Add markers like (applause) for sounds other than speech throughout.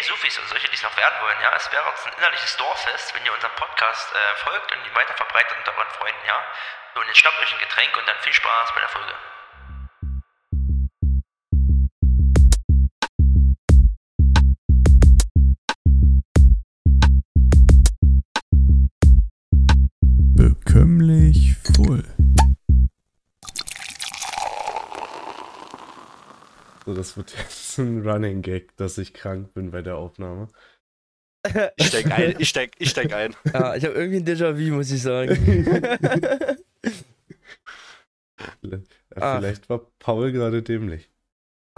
Hey Sufis und solche, die es noch werden wollen, ja, es wäre uns ein innerliches Dorffest, wenn ihr unserem Podcast äh, folgt und ihn weiter verbreitet unter euren Freunden, ja. Und jetzt schnappt euch ein Getränk und dann viel Spaß bei der Folge. Das wird (laughs) jetzt ein Running Gag, dass ich krank bin bei der Aufnahme. Ich steig ein, ich steig, ich steig ein. (laughs) Ja, ich habe irgendwie ein Déjà-vu, muss ich sagen. (laughs) Ja, Ach. vielleicht war Paul gerade dämlich.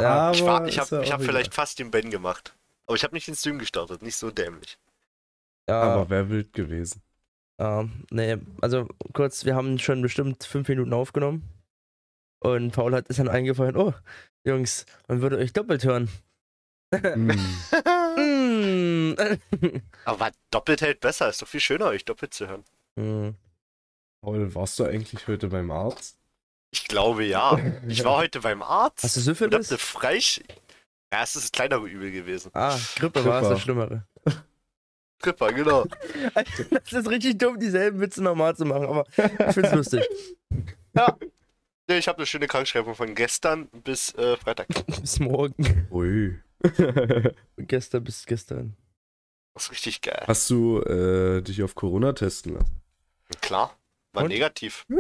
Ja, Ich, war, Aber ich ist habe ich auch hab vielleicht fast den Ben gemacht. Aber ich habe nicht den Stream gestartet, nicht so dämlich. ja, Aber wäre wild gewesen. ja, nee, also kurz, wir haben schon bestimmt fünf Minuten aufgenommen. Und Paul hat es dann eingefallen, oh, Jungs, man würde euch doppelt hören. Mm. (laughs) Aber doppelt hält besser, ist doch viel schöner, euch doppelt zu hören. Hm. Paul, warst du eigentlich heute beim Arzt? Ich glaube ja. Ich war heute beim Arzt. Hast du Syphilis? eine Freisch... Ja, es ist das kleinere Übel gewesen. Ah, Grippe war es, Grippe. das Schlimmere. Gripper, genau. (laughs) Das ist richtig dumm, dieselben Witze normal zu machen, aber ich find's lustig. (laughs) Nee, ich habe eine schöne Krankschreibung von gestern bis äh, Freitag. (laughs) Bis morgen. Ui. (laughs) Gestern bis gestern. Das ist richtig geil. Hast du äh, dich auf Corona testen lassen? Klar, war Und? negativ. (laughs)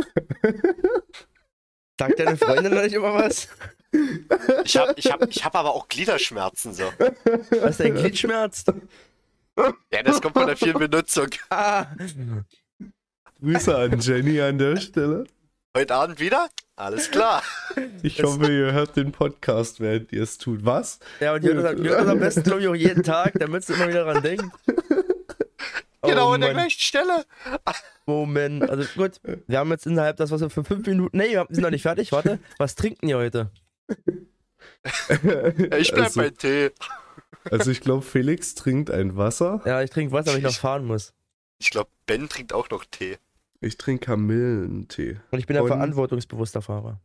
Sagt deine Freundin noch nicht immer was? Ich habe ich hab, ich hab aber auch Gliederschmerzen so. Was dein Glied schmerzt? Ja, das kommt von der vielen Benutzung. Ah! Grüße an Jenny an der Stelle. Heute Abend wieder? Alles klar. (laughs) Ich hoffe, ihr hört den Podcast, während ihr es tut. Was? Ja, und die hört das am besten, glaube ich, auch jeden Tag, damit sie immer wieder dran denkt. (laughs) Genau oh, an der gleichen Stelle. (laughs) Moment. Also gut, wir haben jetzt innerhalb das, was wir für fünf Minuten. Nee, wir sind noch nicht fertig. Warte. Was trinken ihr heute? Ich bleib also, bei Tee. also ich glaube, Felix trinkt ein Wasser. Ja, ich trinke Wasser, weil ich noch fahren muss. Ich glaube, Ben trinkt auch noch Tee. Ich trinke Kamillentee. Und ich bin ein Und- verantwortungsbewusster Fahrer.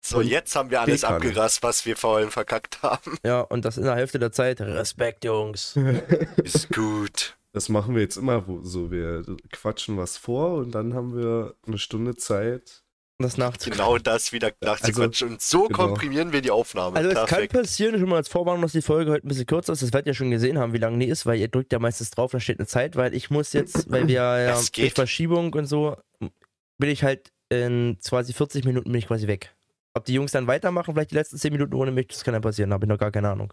So, jetzt haben wir alles Teekanne. abgerast, was wir vorhin verkackt haben. Ja, und das in der Hälfte der Zeit. Respekt, Jungs. (laughs) Ist gut. Das machen wir jetzt immer wo- so. Wir quatschen was vor und dann haben wir eine Stunde Zeit. Das nachzu. Genau das wieder nachzuquatschen. Und so genau. komprimieren wir die Aufnahme. Also es kann Perfekt. passieren, schon mal als Vorwarnung, dass die Folge heute ein bisschen kürzer ist. Das werdet ihr schon gesehen haben, wie lange die ist, weil ihr drückt ja meistens drauf, da steht eine Zeit, weil ich muss jetzt, weil wir (laughs) ja durch. Verschiebung und so, bin ich halt in quasi 40 Minuten bin ich quasi weg. Ob die Jungs dann weitermachen, vielleicht die letzten 10 Minuten ohne mich, das kann ja passieren, da habe ich noch gar keine Ahnung.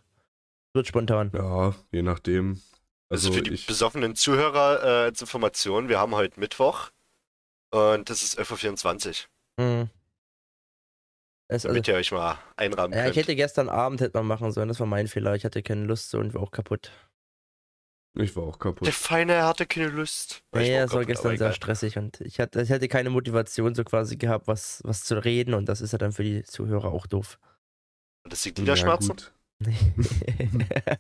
Wird spontan. Ja, je nachdem. Also, Also, für die ich, besoffenen Zuhörer äh, als Information, wir haben heute Mittwoch und das ist 11.24 Uhr, Mhm. Es, also, damit ihr euch mal einrahmen ja, ich hätte gestern Abend hätte man machen sollen, das war mein Fehler. Ich hatte keine Lust so und war auch kaputt. ich war auch Der kaputt. Feine er hatte keine Lust. Ja, ja, es war gestern sehr egal. stressig und ich hatte, ich hatte keine Motivation so quasi gehabt, was, was zu reden und das ist ja dann für die Zuhörer auch doof. Und Das liegt Ja, Gliederschmerzen? gut. (laughs)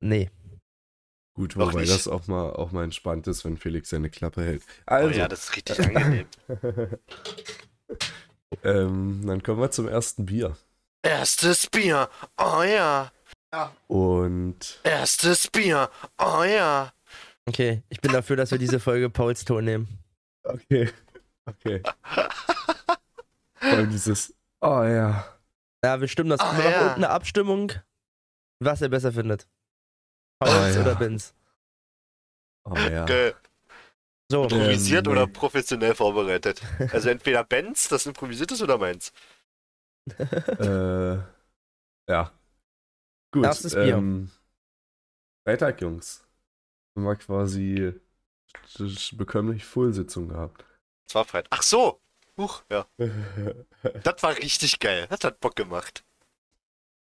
nee. Gut, Noch wobei nicht. das auch mal, auch mal entspannt ist, wenn Felix seine Klappe hält. Oh Also, ja, das ist richtig angenehm. (laughs) ähm, dann kommen wir zum ersten Bier. Erstes Bier, oh ja. Und Erstes Bier, oh ja. Okay, ich bin dafür, dass wir diese Folge Pauls Ton nehmen. okay, okay. Vor allem dieses, oh ja. Ja, wir stimmen das. Ah, wir machen ja. unten eine Abstimmung, was ihr besser findet. Pauls Ah, ja. oder Benz. Oh ja. Ge So, Ähm, improvisiert nee. oder professionell vorbereitet? (laughs) Also entweder Benz, das improvisiert ist, oder meins. (laughs) äh, ja. Gut. Erstes Bier. Ähm, Freitag, Jungs. Haben wir quasi bekömmlich Full-Sitzung gehabt. Das war Freitag. Ach so. Huch, ja. (laughs) Das war richtig geil. Das hat Bock gemacht.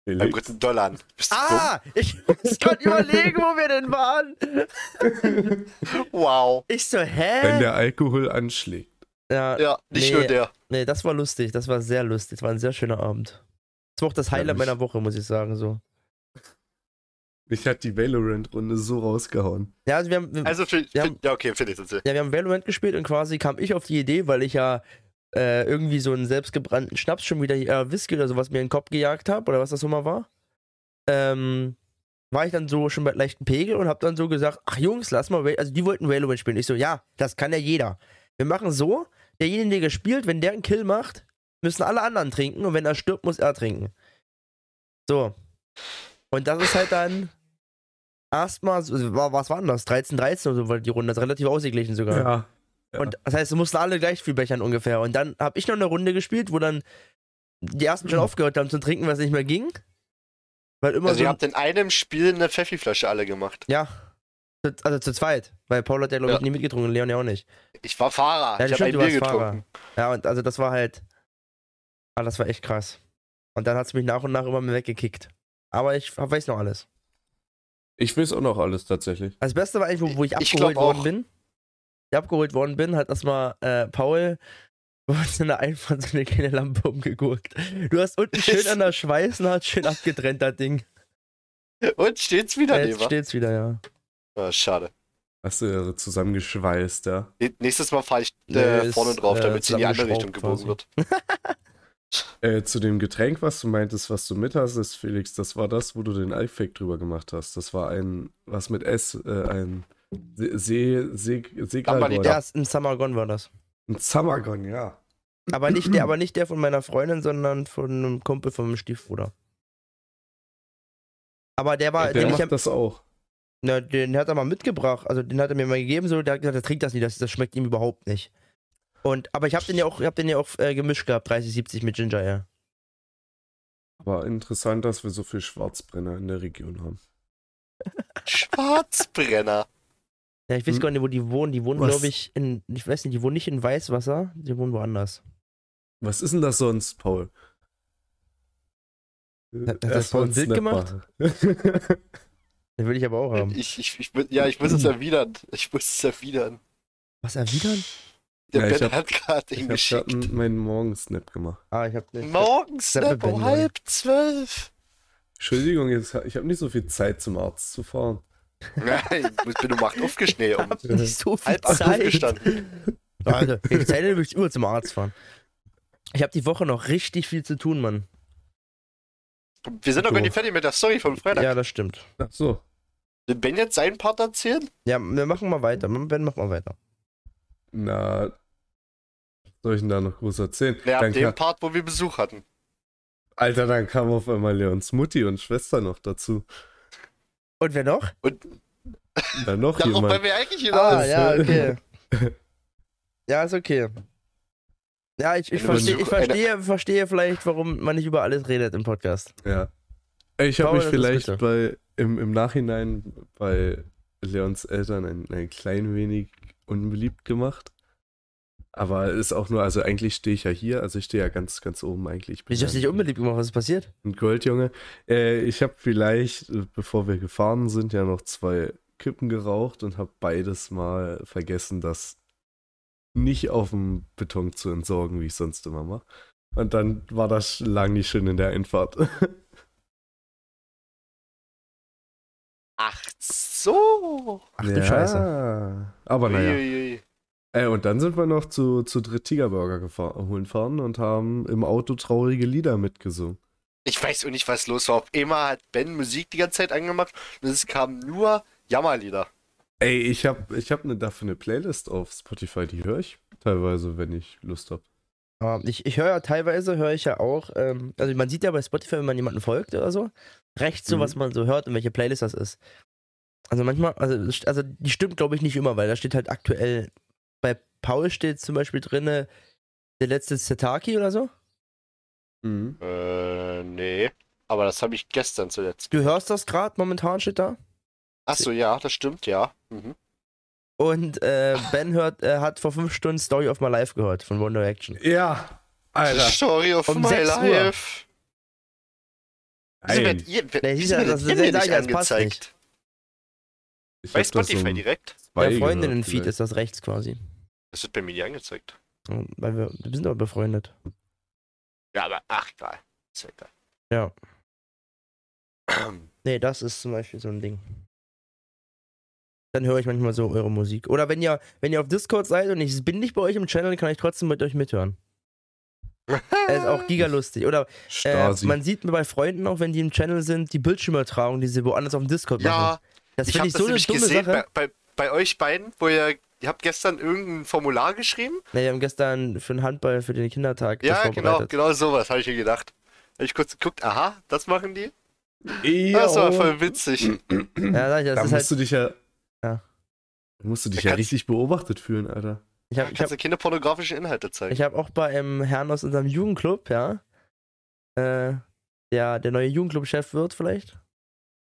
Beim guten Dollar. Bist du ah, ich muss gerade überlegen, wo wir denn waren. dumm? (laughs) Wow. Ich so, Wenn hä? der Alkohol anschlägt. Ja, Ja, nicht Nee. nur der. nee, das war lustig, das war sehr lustig, das war ein sehr schöner Abend. Das war auch das Highlight mich- meiner Woche, muss ich sagen, so. Mich hat die Valorant-Runde so rausgehauen. Ja, also wir haben, wir, Also, für, Ja. für, ja, okay, Felix, erzähl. Ja, wir haben Valorant gespielt und quasi kam ich auf die Idee, weil ich ja äh, irgendwie so einen selbstgebrannten Schnaps schon wieder, äh, Whisky oder sowas mir in den Kopf gejagt habe, oder was das mal war. Ähm, war ich dann so schon bei leichten Pegel und hab dann so gesagt, ach Jungs, lass mal, also die wollten Valorant spielen. Ich so, ja, das kann ja jeder. Wir machen so, derjenige, der gespielt, wenn der einen Kill macht, müssen alle anderen trinken und wenn er stirbt, muss er trinken. So. Und das ist halt dann erstmal, was war denn das? 13, 13 oder so war die Runde, das ist relativ ausgeglichen sogar. Ja. Ja. Und das heißt, wir mussten alle gleich viel bechern ungefähr. Und dann habe ich noch eine Runde gespielt, wo dann die ersten schon aufgehört haben zu trinken, was nicht mehr ging. Weil immer Also so. ihr habt in einem Spiel eine Pfeffi-Flasche alle gemacht. ja. Also zu zweit. Weil Paul hat ja, glaube ich, Ja. nie mitgetrunken, Leon ja auch nicht. Ich war Fahrer. Ja, ich habe ein du Bier warst Fahrer. getrunken. Ja, und also das war halt. Ah, das war echt krass. Und dann hat es mich nach und nach immer mehr weggekickt. Aber ich weiß noch alles. Ich weiß auch noch alles tatsächlich. Das Beste war eigentlich, wo, wo ich Ich abgeholt worden bin. Ich abgeholt worden bin, hat das mal äh, Paul (laughs) bei uns in der Einfahrt so eine kleine Lampe umgegurkt. Du hast unten (laughs) schön an der Schweißnaht schön abgetrennt, das Ding. Und steht's wieder, Ja, jetzt Leber? steht's wieder, ja. Ah, schade. Hast du ja zusammengeschweißt, ja. Nächstes Mal fahre ich Nee, äh, ist, vorne drauf, äh, damit es in die andere Richtung gebogen wird. (laughs) Äh, zu dem Getränk, was du meintest, was du mit hast, ist Felix, das war das, wo du den Effekt drüber gemacht hast. Das war ein, was mit S, äh, ein See, See, See, Seegralbeutel. Der ist Summer Gone war das. Ein Summergon, ja. Aber nicht der, aber nicht der von meiner Freundin, sondern von einem Kumpel von meinem Stiefbruder. Aber der war, Der den, ich macht hab, das auch. na, den hat er mal mitgebracht. Also den hat er mir mal gegeben, so, der hat gesagt, er trinkt das nicht, das, das schmeckt ihm überhaupt nicht. Und, aber ich habe den ja auch, ich hab den ja auch äh, gemischt gehabt, 30, 70 mit Ginger Ale. Aber interessant, dass wir so viel Schwarzbrenner in der Region haben. Schwarzbrenner. Ja, ich weiß Hm. gar nicht, wo die wohnen. Die wohnen, glaube ich, in, ich weiß nicht, die wohnen nicht in Weißwasser, die wohnen woanders. Was ist denn das sonst, Paul? Hat- hat das Paul ein Bild gemacht? Den will ich aber auch haben. Ich, ich, ich, ja, ich muss es (clears throat) erwidern. Ich muss es erwidern. Was erwidern? Der Ja, ich Ben hab- hat gerade ich ihn geschickt. n- meinen Morgensnap gemacht. Ah, ich hab nicht. Morgens, Seppe Snap um halb zwölf. Entschuldigung, jetzt, ich habe nicht so viel Zeit zum Arzt zu fahren. Nein, (laughs) ich bin um acht aufgeschnitten. Um hab nicht so viel halb Zeit. aufgestanden. Alter, wenn ich Zeit hätte, würde ich immer zum Arzt fahren. Ich habe die Woche noch richtig viel zu tun, Mann. Wir sind noch gar nicht fertig mit der Story von Freitag. Ja, das stimmt. Ach so. Will Ben jetzt seinen Part erzählen? Ja, wir machen mal weiter. Ben, mach mal weiter. Na, was soll ich denn da noch groß erzählen? Ja, dann dem kam, Part, wo wir Besuch hatten. Alter, dann kam auf einmal Leons Mutti und Schwester noch dazu. Und wer noch? Dann noch Darauf jemand. wir eigentlich Ah, hinaus. ja, okay. (laughs) ja, ist okay. Ja, ich, ich, verstehe, ich verstehe, verstehe vielleicht, warum man nicht über alles redet im Podcast. Ja. Ich habe mich vielleicht bei, im, im Nachhinein bei Leons Eltern ein, ein klein wenig unbeliebt gemacht. Aber ist auch nur, also eigentlich stehe ich ja hier, also ich stehe ja ganz, ganz oben eigentlich. Ich dich ja unbeliebt gemacht? Was ist passiert? Ein Goldjunge. Äh, ich habe vielleicht, äh, bevor wir gefahren sind, ja noch zwei Kippen geraucht und habe beides mal vergessen, das nicht auf dem Beton zu entsorgen, wie ich sonst immer mache. Und dann war das lang nicht schön in der Einfahrt. (laughs) Ach so. Ach du Scheiße. Aber naja. Uiuiui. Äh, und dann sind wir noch zu, zu Dritt Tigerburger gefahren, holen fahren und haben im Auto traurige Lieder mitgesungen. Ich weiß auch nicht, was los war. Auf einmal hat Ben Musik die ganze Zeit angemacht und es kamen nur Jammerlieder. Ey, ich habe ich hab ne, dafür eine Playlist auf Spotify, die höre ich teilweise, wenn ich Lust habe. Ja, ich ich höre ja teilweise, höre ich ja auch, ähm, also man sieht ja bei Spotify, wenn man jemanden folgt oder so, rechts so, Mhm. was man so hört und welche Playlist das ist. Also manchmal, also, also die stimmt glaube ich nicht immer, weil da steht halt aktuell, bei Paul steht zum Beispiel drinne der letzte Setaki oder so. Mhm. Äh, nee. Aber das habe ich gestern zuletzt. Du hörst das gerade, momentan steht da. Ach so, ja, das stimmt, ja. Mhm. Und äh, (laughs) Ben hört, äh, hat vor fünf Stunden Story of My Life gehört von One Direction. Ja, Alter. Story of Um my 6 Uhr. life. Wieso werdet ihr, Nee, wieso du, werdet das- ihr mir das- nicht angezeigt? ich Bei Spotify direkt. gehört Freundinnen-Feed ist das rechts quasi. Das wird bei mir nicht angezeigt. Ja, Weil wir, wir sind aber befreundet. Ja, aber ach, egal. Ist ja egal. Ja. (clears throat) Nee, das ist zum Beispiel so ein Ding. Dann höre ich manchmal so eure Musik. Oder wenn ihr, wenn ihr auf Discord seid und ich bin nicht bei euch im Channel, kann ich trotzdem mit euch mithören. (laughs) Er ist auch gigalustig. Oder äh, man sieht bei Freunden auch, wenn die im Channel sind, die Bildschirmübertragung, die sie woanders auf dem Discord machen. Ja, Das ich finde habe ich das so eine dumme gesehen Sache. bei, bei, bei euch beiden, wo ihr, ihr habt gestern irgendein Formular geschrieben. Ne, wir haben gestern für den Handball, für den Kindertag Ja, genau, genau sowas, habe ich mir gedacht. Habe ich kurz geguckt, aha, das machen die? Ja, Das war voll witzig. Ja, sag ich, das da ist musst halt, du dich ja. Ja. Da musst du dich Da ja richtig beobachtet fühlen, Alter. ich habe ich Kannst hab, pornografischen Inhalte zeigen. ich hab auch bei einem Herrn aus unserem Jugendclub, ja, äh, der der neue Jugendclub-Chef wird vielleicht.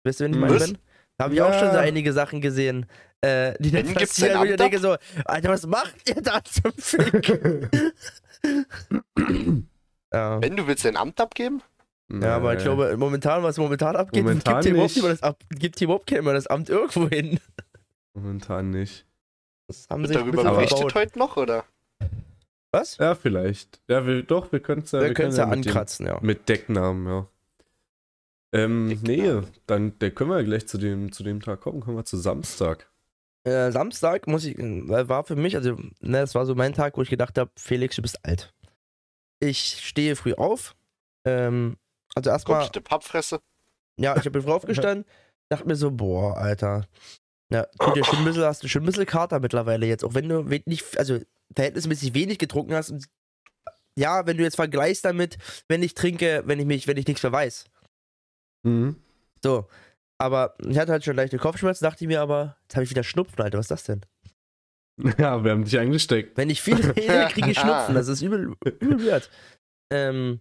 Wisst ihr, wen ich meine, Was? Ben? Da habe ich auch Ja. schon so einige Sachen gesehen, äh, die dann passieren, wo ich denke so, Alter, was macht ihr da zum Fick? (clears throat) ja. Wenn du willst dein Amt abgeben? Ja, aber ich Nee. glaube, momentan, was momentan abgeht, Momentan gibt überhaupt nicht. das, Ab- gibt hier überhaupt keiner das Amt irgendwo hin. Momentan nicht. Das haben Wird sie ein darüber berichtet heute noch, oder? Was? Ja, vielleicht. Ja, wir, doch, wir können es ja, Wir können es ja mit dem- ankratzen, ja. Mit Decknamen, ja. Ähm, nee, Decknamen. dann der können wir gleich zu dem, zu dem Tag kommen. Kommen wir zu Samstag. Äh, Samstag muss ich, äh, war für mich, also, ne, das war so mein Tag, wo ich gedacht habe, Felix, du bist alt. Ich stehe früh auf. Ähm, also erstmal, Komplette Pappfresse. ja, ich habe früh aufgestanden, (laughs) dachte mir so, boah, Alter. Ja, tut dir schon ein bisschen, hast du schon ein bisschen Kater mittlerweile jetzt, auch wenn du nicht, also verhältnismäßig wenig getrunken hast. Und, ja, wenn du jetzt vergleichst damit, wenn ich trinke, wenn ich mich, wenn ich nichts mehr weiß. Mhm. So. Aber ich hatte halt schon leichte Kopfschmerzen, dachte ich mir aber, jetzt habe ich wieder Schnupfen, Alter, was ist das denn? Ja, wir haben dich angesteckt. Wenn ich viel (laughs) rede, kriege ich Schnupfen. Das ist übel, übel weird. Ähm,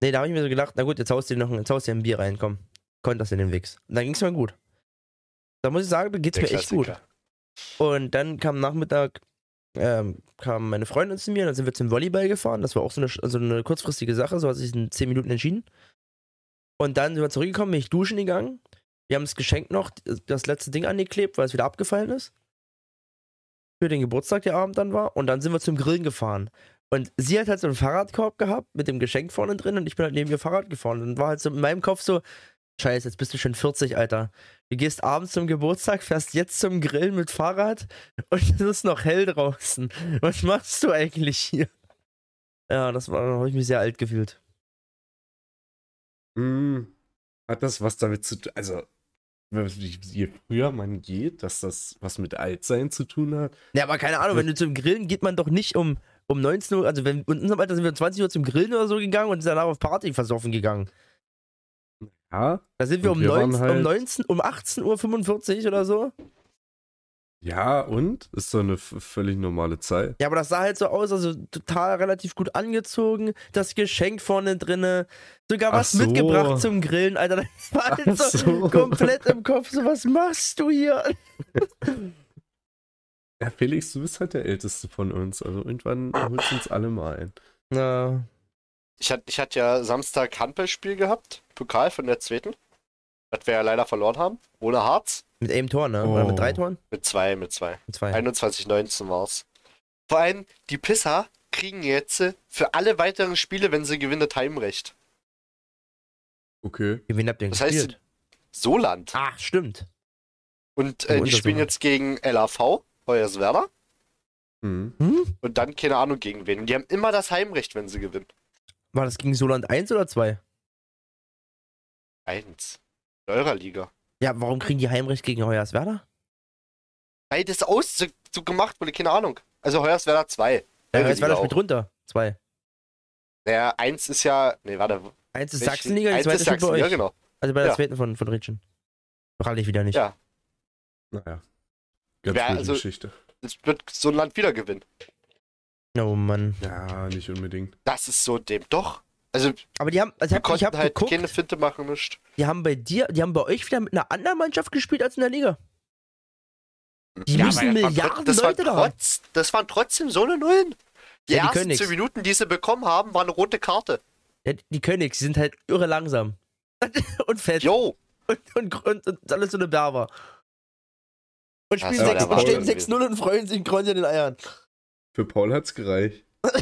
nee, da habe ich mir so gedacht, na gut, jetzt haust du dir noch ein, jetzt haust dir ein Bier rein, komm. Konnt das in den Wichs. Und dann ging es mir gut. Da muss ich sagen, da geht's Der mir echt gut. Und dann kam Nachmittag, ähm, kam meine Freundin zu mir, dann sind wir zum Volleyball gefahren. Das war auch so eine, also eine kurzfristige Sache, so hat sich in 10 Minuten entschieden. Und dann sind wir zurückgekommen, bin ich duschen gegangen. Wir haben das Geschenk noch, das letzte Ding angeklebt, weil es wieder abgefallen ist. Für den Geburtstag, der Abend dann war. Und dann sind wir zum Grillen gefahren. Und sie hat halt so einen Fahrradkorb gehabt mit dem Geschenk vorne drin und ich bin halt neben ihr Fahrrad gefahren. Und war halt so in meinem Kopf so, Scheiße, jetzt bist du schon 40, Alter. Du gehst abends zum Geburtstag, fährst jetzt zum Grillen mit Fahrrad und es ist noch hell draußen. Was machst du eigentlich hier? Ja, das war, da habe ich mich sehr alt gefühlt. Mhm. Hat das was damit zu tun? Also, je früher man geht, dass das was mit Altsein zu tun hat? Ja, aber keine Ahnung, wenn du zum Grillen geht man doch nicht um, um 19 Uhr, also wenn, in unserem Alter sind wir um 20 Uhr zum Grillen oder so gegangen und sind danach auf Party versoffen gegangen. Ja, Da sind wir um, wir waren 19, um halt- 19, um 18.45 Uhr oder so. Ja, und? Ist doch eine völlig normale Zeit. Ja, aber das sah halt so aus, also total relativ gut angezogen, das Geschenk vorne drinne, sogar was so. mitgebracht zum Grillen, Alter. Das war halt so, so. komplett im Kopf, so was machst du hier? (laughs) Ja, Felix, du bist halt der Älteste von uns. Also irgendwann holst du uns alle mal ein. Ja, Ich hatte, ich hatte ja Samstag Handballspiel gehabt, Pokal von der zweiten. Das wir ja leider verloren haben. Ohne Harz. Mit einem Tor, ne? Oder mit Oh. drei Toren? Mit zwei, mit zwei. Mit zwei. 21-19 war's. Vor allem, die Pisser kriegen jetzt für alle weiteren Spiele, wenn sie gewinnen, Heimrecht. Okay. Wen habt ihr denn Das heißt, gespielt? Soland. Ach, stimmt. Und Oh, äh, die spielen jetzt gegen LAV, Hoyerswerda. Mhm. Hm? Und dann keine Ahnung gegen wen. Und die haben immer das Heimrecht, wenn sie gewinnen. War das gegen Soland 1 oder 2? Eins. In eurer Liga. Ja, warum kriegen die Heimrecht gegen Hoyerswerda? Weil das aus so, so gemacht wurde, keine Ahnung. Also Hoyerswerda 2. Ja, Hoyerswerda spielt runter. 2. Naja, eins ist ja. Nee, warte. 1 ist Sachsenliga, die eins zweite ist spielt bei Sachsen, euch. ja genau. Also bei der Ja. zweiten von, von Ritschen. Prall ich wieder nicht. Ja. Naja. Ganz Ja, gute also- Geschichte. Es wird so ein Land wieder gewinnen. Oh Mann. Ja, nicht unbedingt. Das ist so dem. Doch. Also, Aber die haben, also hab, ich konnten hab halt geguckt, keine Finte machen, nicht. die haben bei dir, die haben bei euch wieder mit einer anderen Mannschaft gespielt als in der Liga. Die Ja, müssen Milliarden das Leute da haben. trotz, Das waren trotzdem so eine Nullen. Die Ja, die ersten. 10 Minuten, die sie bekommen haben, war eine rote Karte. Ja, die nix, die sind halt irre langsam. (laughs) und fett. Jo. Und, und, und, und alles so eine Berber. Und spielen war sechs, der stehen Wahnsinn 6-0 und freuen sich und kreuzen in den Eiern. Für Paul hat's gereicht. (laughs)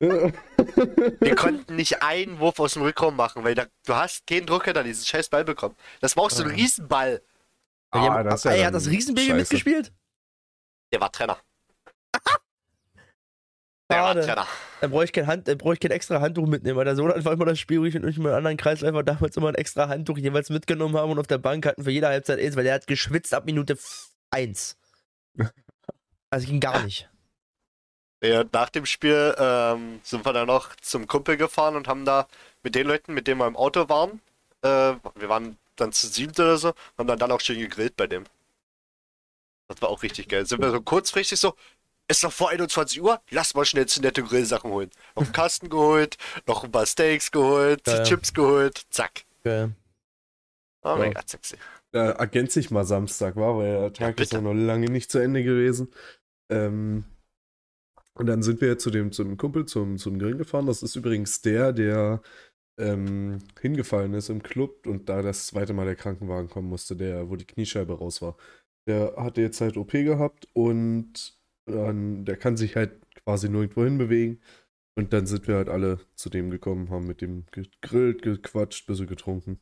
Wir (laughs) konnten nicht einen Wurf aus dem Rückraum machen, weil da, du hast keinen Druck hinter diesen scheiß Ball bekommen. Das war auch so ein Ah. Riesenball. Ah, das ja ey, dann hat das Riesenbaby scheiße. mitgespielt? Der war Trainer. (laughs) Der war. Trainer. Dann brauche ich, kein Hand, dann brauch ich kein extra Handtuch mitnehmen, weil der Sohn hat war immer das Spiel, wo ich und ich mit einem anderen Kreisläufer damals immer ein extra Handtuch jeweils mitgenommen haben und auf der Bank hatten für jede Halbzeit eins, weil der hat geschwitzt ab Minute 1. (laughs) Also ging gar nicht. Ja, nach dem Spiel ähm, sind wir dann noch zum Kumpel gefahren und haben da mit den Leuten, mit denen wir im Auto waren, äh, wir waren dann zu siebt oder so, haben dann, dann auch schön gegrillt bei dem. Das war auch richtig geil. Sind wir so kurzfristig so, ist noch vor 21 Uhr, lass mal schnell zu nette Grillsachen holen. Noch einen Kasten geholt, noch ein paar Steaks geholt, Ja, ja. Chips geholt, zack. Geil. Oh Ja. mein Gott, sexy. Ja, ergänze ich mal Samstag, war, weil der Tag ist bitte. ja noch lange nicht zu Ende gewesen. Ähm, und dann sind wir zu dem, zu dem Kumpel zum, zum Grillen gefahren. Das ist übrigens der, der ähm, hingefallen ist im Club und da das zweite Mal der Krankenwagen kommen musste, der, wo die Kniescheibe raus war. Der hatte jetzt halt OP gehabt und ähm, der kann sich halt quasi nirgendwo hinbewegen. Und dann sind wir halt alle zu dem gekommen, haben mit dem gegrillt, gequatscht, bisschen getrunken.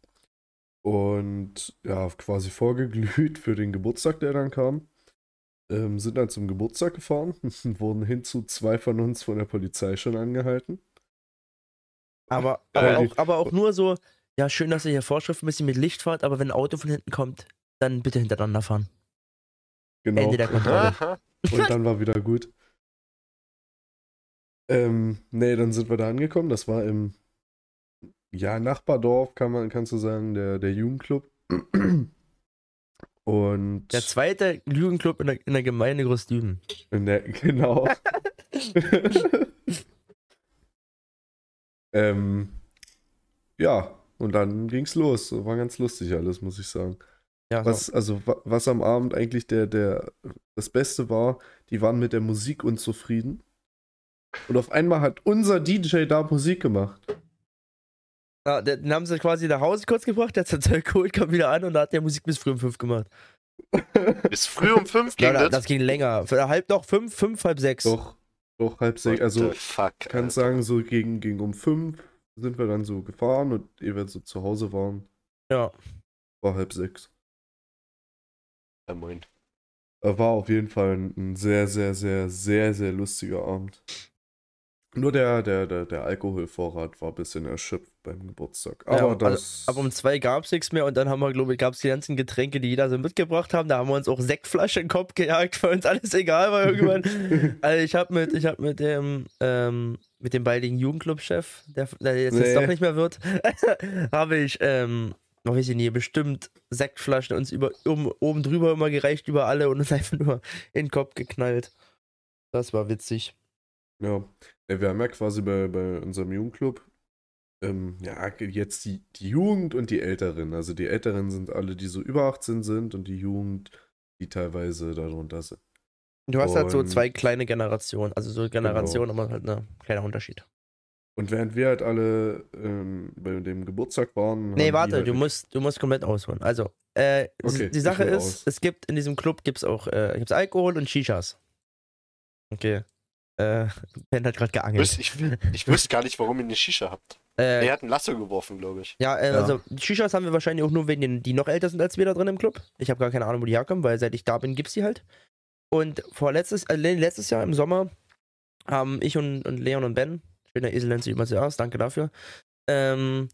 Und ja, quasi vorgeglüht für den Geburtstag, der dann kam. Ähm, sind dann zum Geburtstag gefahren und (laughs) wurden hinzu zwei von uns von der Polizei schon angehalten. Aber, (laughs) aber, auch, aber auch nur so, ja, schön, dass ihr hier Vorschriften ein bisschen mit Licht fahrt, aber wenn ein Auto von hinten kommt, dann bitte hintereinander fahren. Genau. Ende der Kontrolle. Und dann war wieder gut. Ähm, nee, dann sind wir da angekommen. Das war im ja, Nachbardorf, kann man, kannst du sagen, der, der Jugendclub. Und Der zweite Lügenclub in der, in der Gemeinde Großdüben. in der, (laughs) genau. (laughs) ähm, ja, und dann ging's los. War ganz lustig alles, muss ich sagen. Ja, so. Was, also, wa- was am Abend eigentlich der, der, das Beste war, die waren mit der Musik unzufrieden. Und auf einmal hat unser DJ da Musik gemacht. Ja, der- den haben sie quasi nach Hause kurz gebracht, der hat sein Zeug geholt, kam wieder an und da hat der Musik bis früh um fünf gemacht. Bis früh um fünf ging Ja, das. das ging länger. Halb doch fünf, fünf, halb sechs. doch, doch, halb sechs. Also, fuck, kann Alter. sagen, so gegen, gegen um fünf sind wir dann so gefahren und ehe wir so zu Hause waren, Ja. war halb sechs. Ja, moin. Äh, War auf jeden Fall ein sehr, sehr, sehr, sehr, sehr lustiger Abend. Nur der, der, der, der Alkoholvorrat war ein bisschen erschöpft beim Geburtstag. Ja, Aber also- das. Aber um zwei gab es nichts mehr und dann haben wir, glaube ich, gab es die ganzen Getränke, die jeder so mitgebracht haben. Da haben wir uns auch Sektflasche in den Kopf gejagt, für uns alles egal war irgendwann. (laughs) also ich habe mit, ich hab mit dem, ähm, mit dem baldigen Jugendclub-Chef, der, der jetzt, jetzt Nee. doch nicht mehr wird, (laughs) habe ich, ähm, noch weiß ich nicht, bestimmt Sektflaschen uns über, oben, oben drüber immer gereicht über alle und uns (laughs) einfach nur in den Kopf geknallt. Das war witzig. Ja, Ja, wir haben ja quasi bei, bei unserem Jugendclub, ähm, ja, jetzt die, die Jugend und die Älteren. Also die Älteren sind alle, die so über 18 sind und die Jugend, die teilweise darunter sind. Du hast halt so Und- zwei kleine Generationen, also so Generationen, aber halt ein kleiner Unterschied. Und während wir halt alle ähm, bei dem Geburtstag waren. Nee, warte, halt du musst, du musst komplett ausholen. Also, äh, Okay, die Sache ist, aus. es gibt in diesem Club gibt's auch äh, gibt's Alkohol und Shishas. Okay. Äh, Ben hat gerade geangelt. Ich, ich wüsste gar nicht, warum ihr eine Shisha habt. Äh, Er hat ein Lasso geworfen, glaube ich. ja, äh, Ja. also Shishas haben wir wahrscheinlich auch nur wegen den, die noch älter sind als wir da drin im Club. Ich habe gar keine Ahnung, wo die herkommen, weil seit ich da bin, gibt's die halt. Und vor letztes, äh, letztes Jahr im Sommer haben ich und, und Leon und Ben, schöner Esel nennt sich immer zuerst, danke dafür, ähm,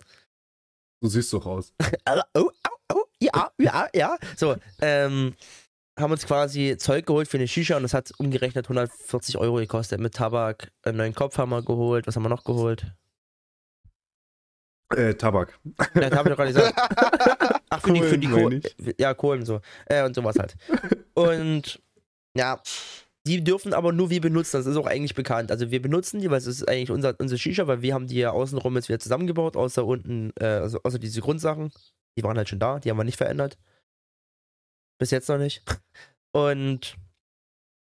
Du siehst doch aus. (laughs) Oh, oh, oh, ja, ja, ja. So, ähm, haben uns quasi Zeug geholt für eine Shisha und das hat umgerechnet 140 Euro gekostet. Mit Tabak, einen neuen Kopf haben wir geholt. Was haben wir noch geholt? Äh, Tabak. Ja, ich doch gerade gesagt. (laughs) Ach, für die, für die Kohlen, Kohlen. Ja, Kohlen so. Äh, und sowas halt. Und ja, die dürfen aber nur wir benutzen. Das ist auch eigentlich bekannt. Also wir benutzen die, weil es ist eigentlich unser, unsere Shisha, weil wir haben die ja außenrum jetzt wieder zusammengebaut, außer unten, äh, also außer diese Grundsachen. Die waren halt schon da, die haben wir nicht verändert. Bis jetzt noch nicht. (laughs) Und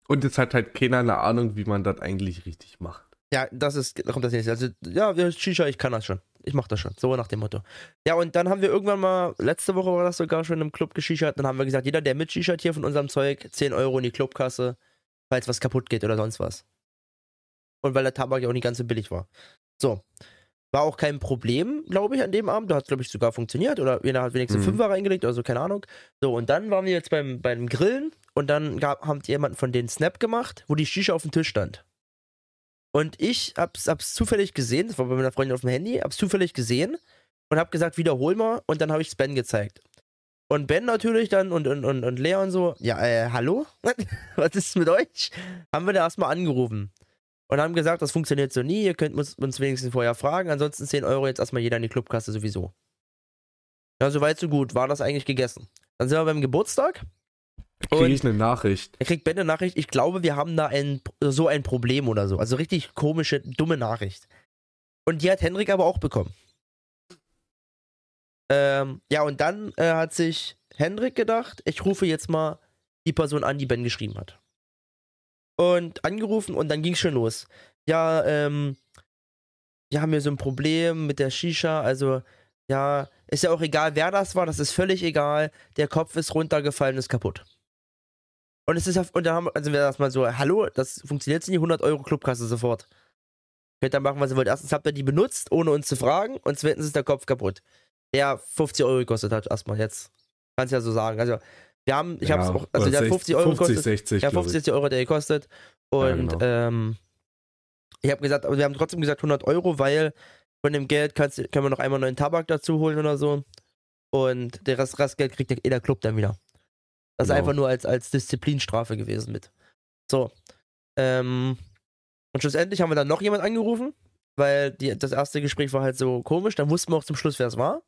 Und jetzt hat halt keiner eine Ahnung, wie man das eigentlich richtig macht. Ja, das ist, da kommt das nächste. Also, ja, Shisha, ich kann das schon. Ich mach das schon. So nach dem Motto. Ja, und dann haben wir irgendwann mal, letzte Woche war das sogar schon im Club geschichert. Dann haben wir gesagt, jeder, der mit Shisha hier von unserem Zeug, 10 Euro in die Clubkasse, falls was kaputt geht oder sonst was. Und weil der Tabak ja auch nicht ganz so billig war. So. War auch kein Problem, glaube ich, an dem Abend. Da hat glaube ich, sogar funktioniert. Oder jeder hat wenigstens Mhm. Fünfer reingelegt, also keine Ahnung. So, und dann waren wir jetzt beim, beim Grillen und dann gab, haben jemanden von denen Snap gemacht, wo die Shisha auf dem Tisch stand. Und ich hab's, hab's zufällig gesehen, das war bei meiner Freundin auf dem Handy, hab's zufällig gesehen und hab gesagt, wiederhol mal und dann habe ich Ben gezeigt. Und Ben natürlich dann und, und, und, und Lea und so, ja, äh, hallo? (laughs) Was ist mit euch? Haben wir da erstmal angerufen. Und haben gesagt, das funktioniert so nie, ihr könnt uns, uns wenigstens vorher fragen, ansonsten 10 Euro jetzt erstmal jeder in die Clubkasse sowieso. Ja, soweit so gut, war das eigentlich gegessen. Dann sind wir beim Geburtstag. Kriege ich eine Nachricht. Er kriegt Ben eine Nachricht, ich glaube, wir haben da ein, so ein Problem oder so. Also richtig komische, dumme Nachricht. Und die hat Henrik aber auch bekommen. Ähm, ja, und dann äh, hat sich Henrik gedacht, ich rufe jetzt mal die Person an, die Ben geschrieben hat. Und angerufen und dann ging schon los. Ja, ähm, wir haben hier so ein Problem mit der Shisha, also ja, ist ja auch egal, wer das war, das ist völlig egal. Der Kopf ist runtergefallen, ist kaputt. Und es ist auf, und dann haben also wir das mal so, hallo, das funktioniert nicht, 100 Euro Clubkasse sofort. Könnt ihr machen, was ihr wollt. Erstens habt ihr die benutzt, ohne uns zu fragen, und zweitens ist der Kopf kaputt. Der 50 Euro gekostet hat, erstmal jetzt. Kannst ja so sagen. Also, wir haben, ich Ja, hab's auch, also der hat 50 Euro 50, gekostet. 60, Ja, glaub 50 60 Euro der gekostet. Und genau. ähm, ich habe gesagt, aber wir haben trotzdem gesagt 100 Euro, weil von dem Geld kannst, können wir noch einmal neuen Tabak dazu holen oder so. Und der Rest, Restgeld kriegt der, der Club dann wieder. Das ist Genau. einfach nur als, als Disziplinstrafe gewesen mit. So. Ähm, und schlussendlich haben wir dann noch jemand angerufen, weil die, das erste Gespräch war halt so komisch. Dann wussten wir auch zum Schluss, wer es war.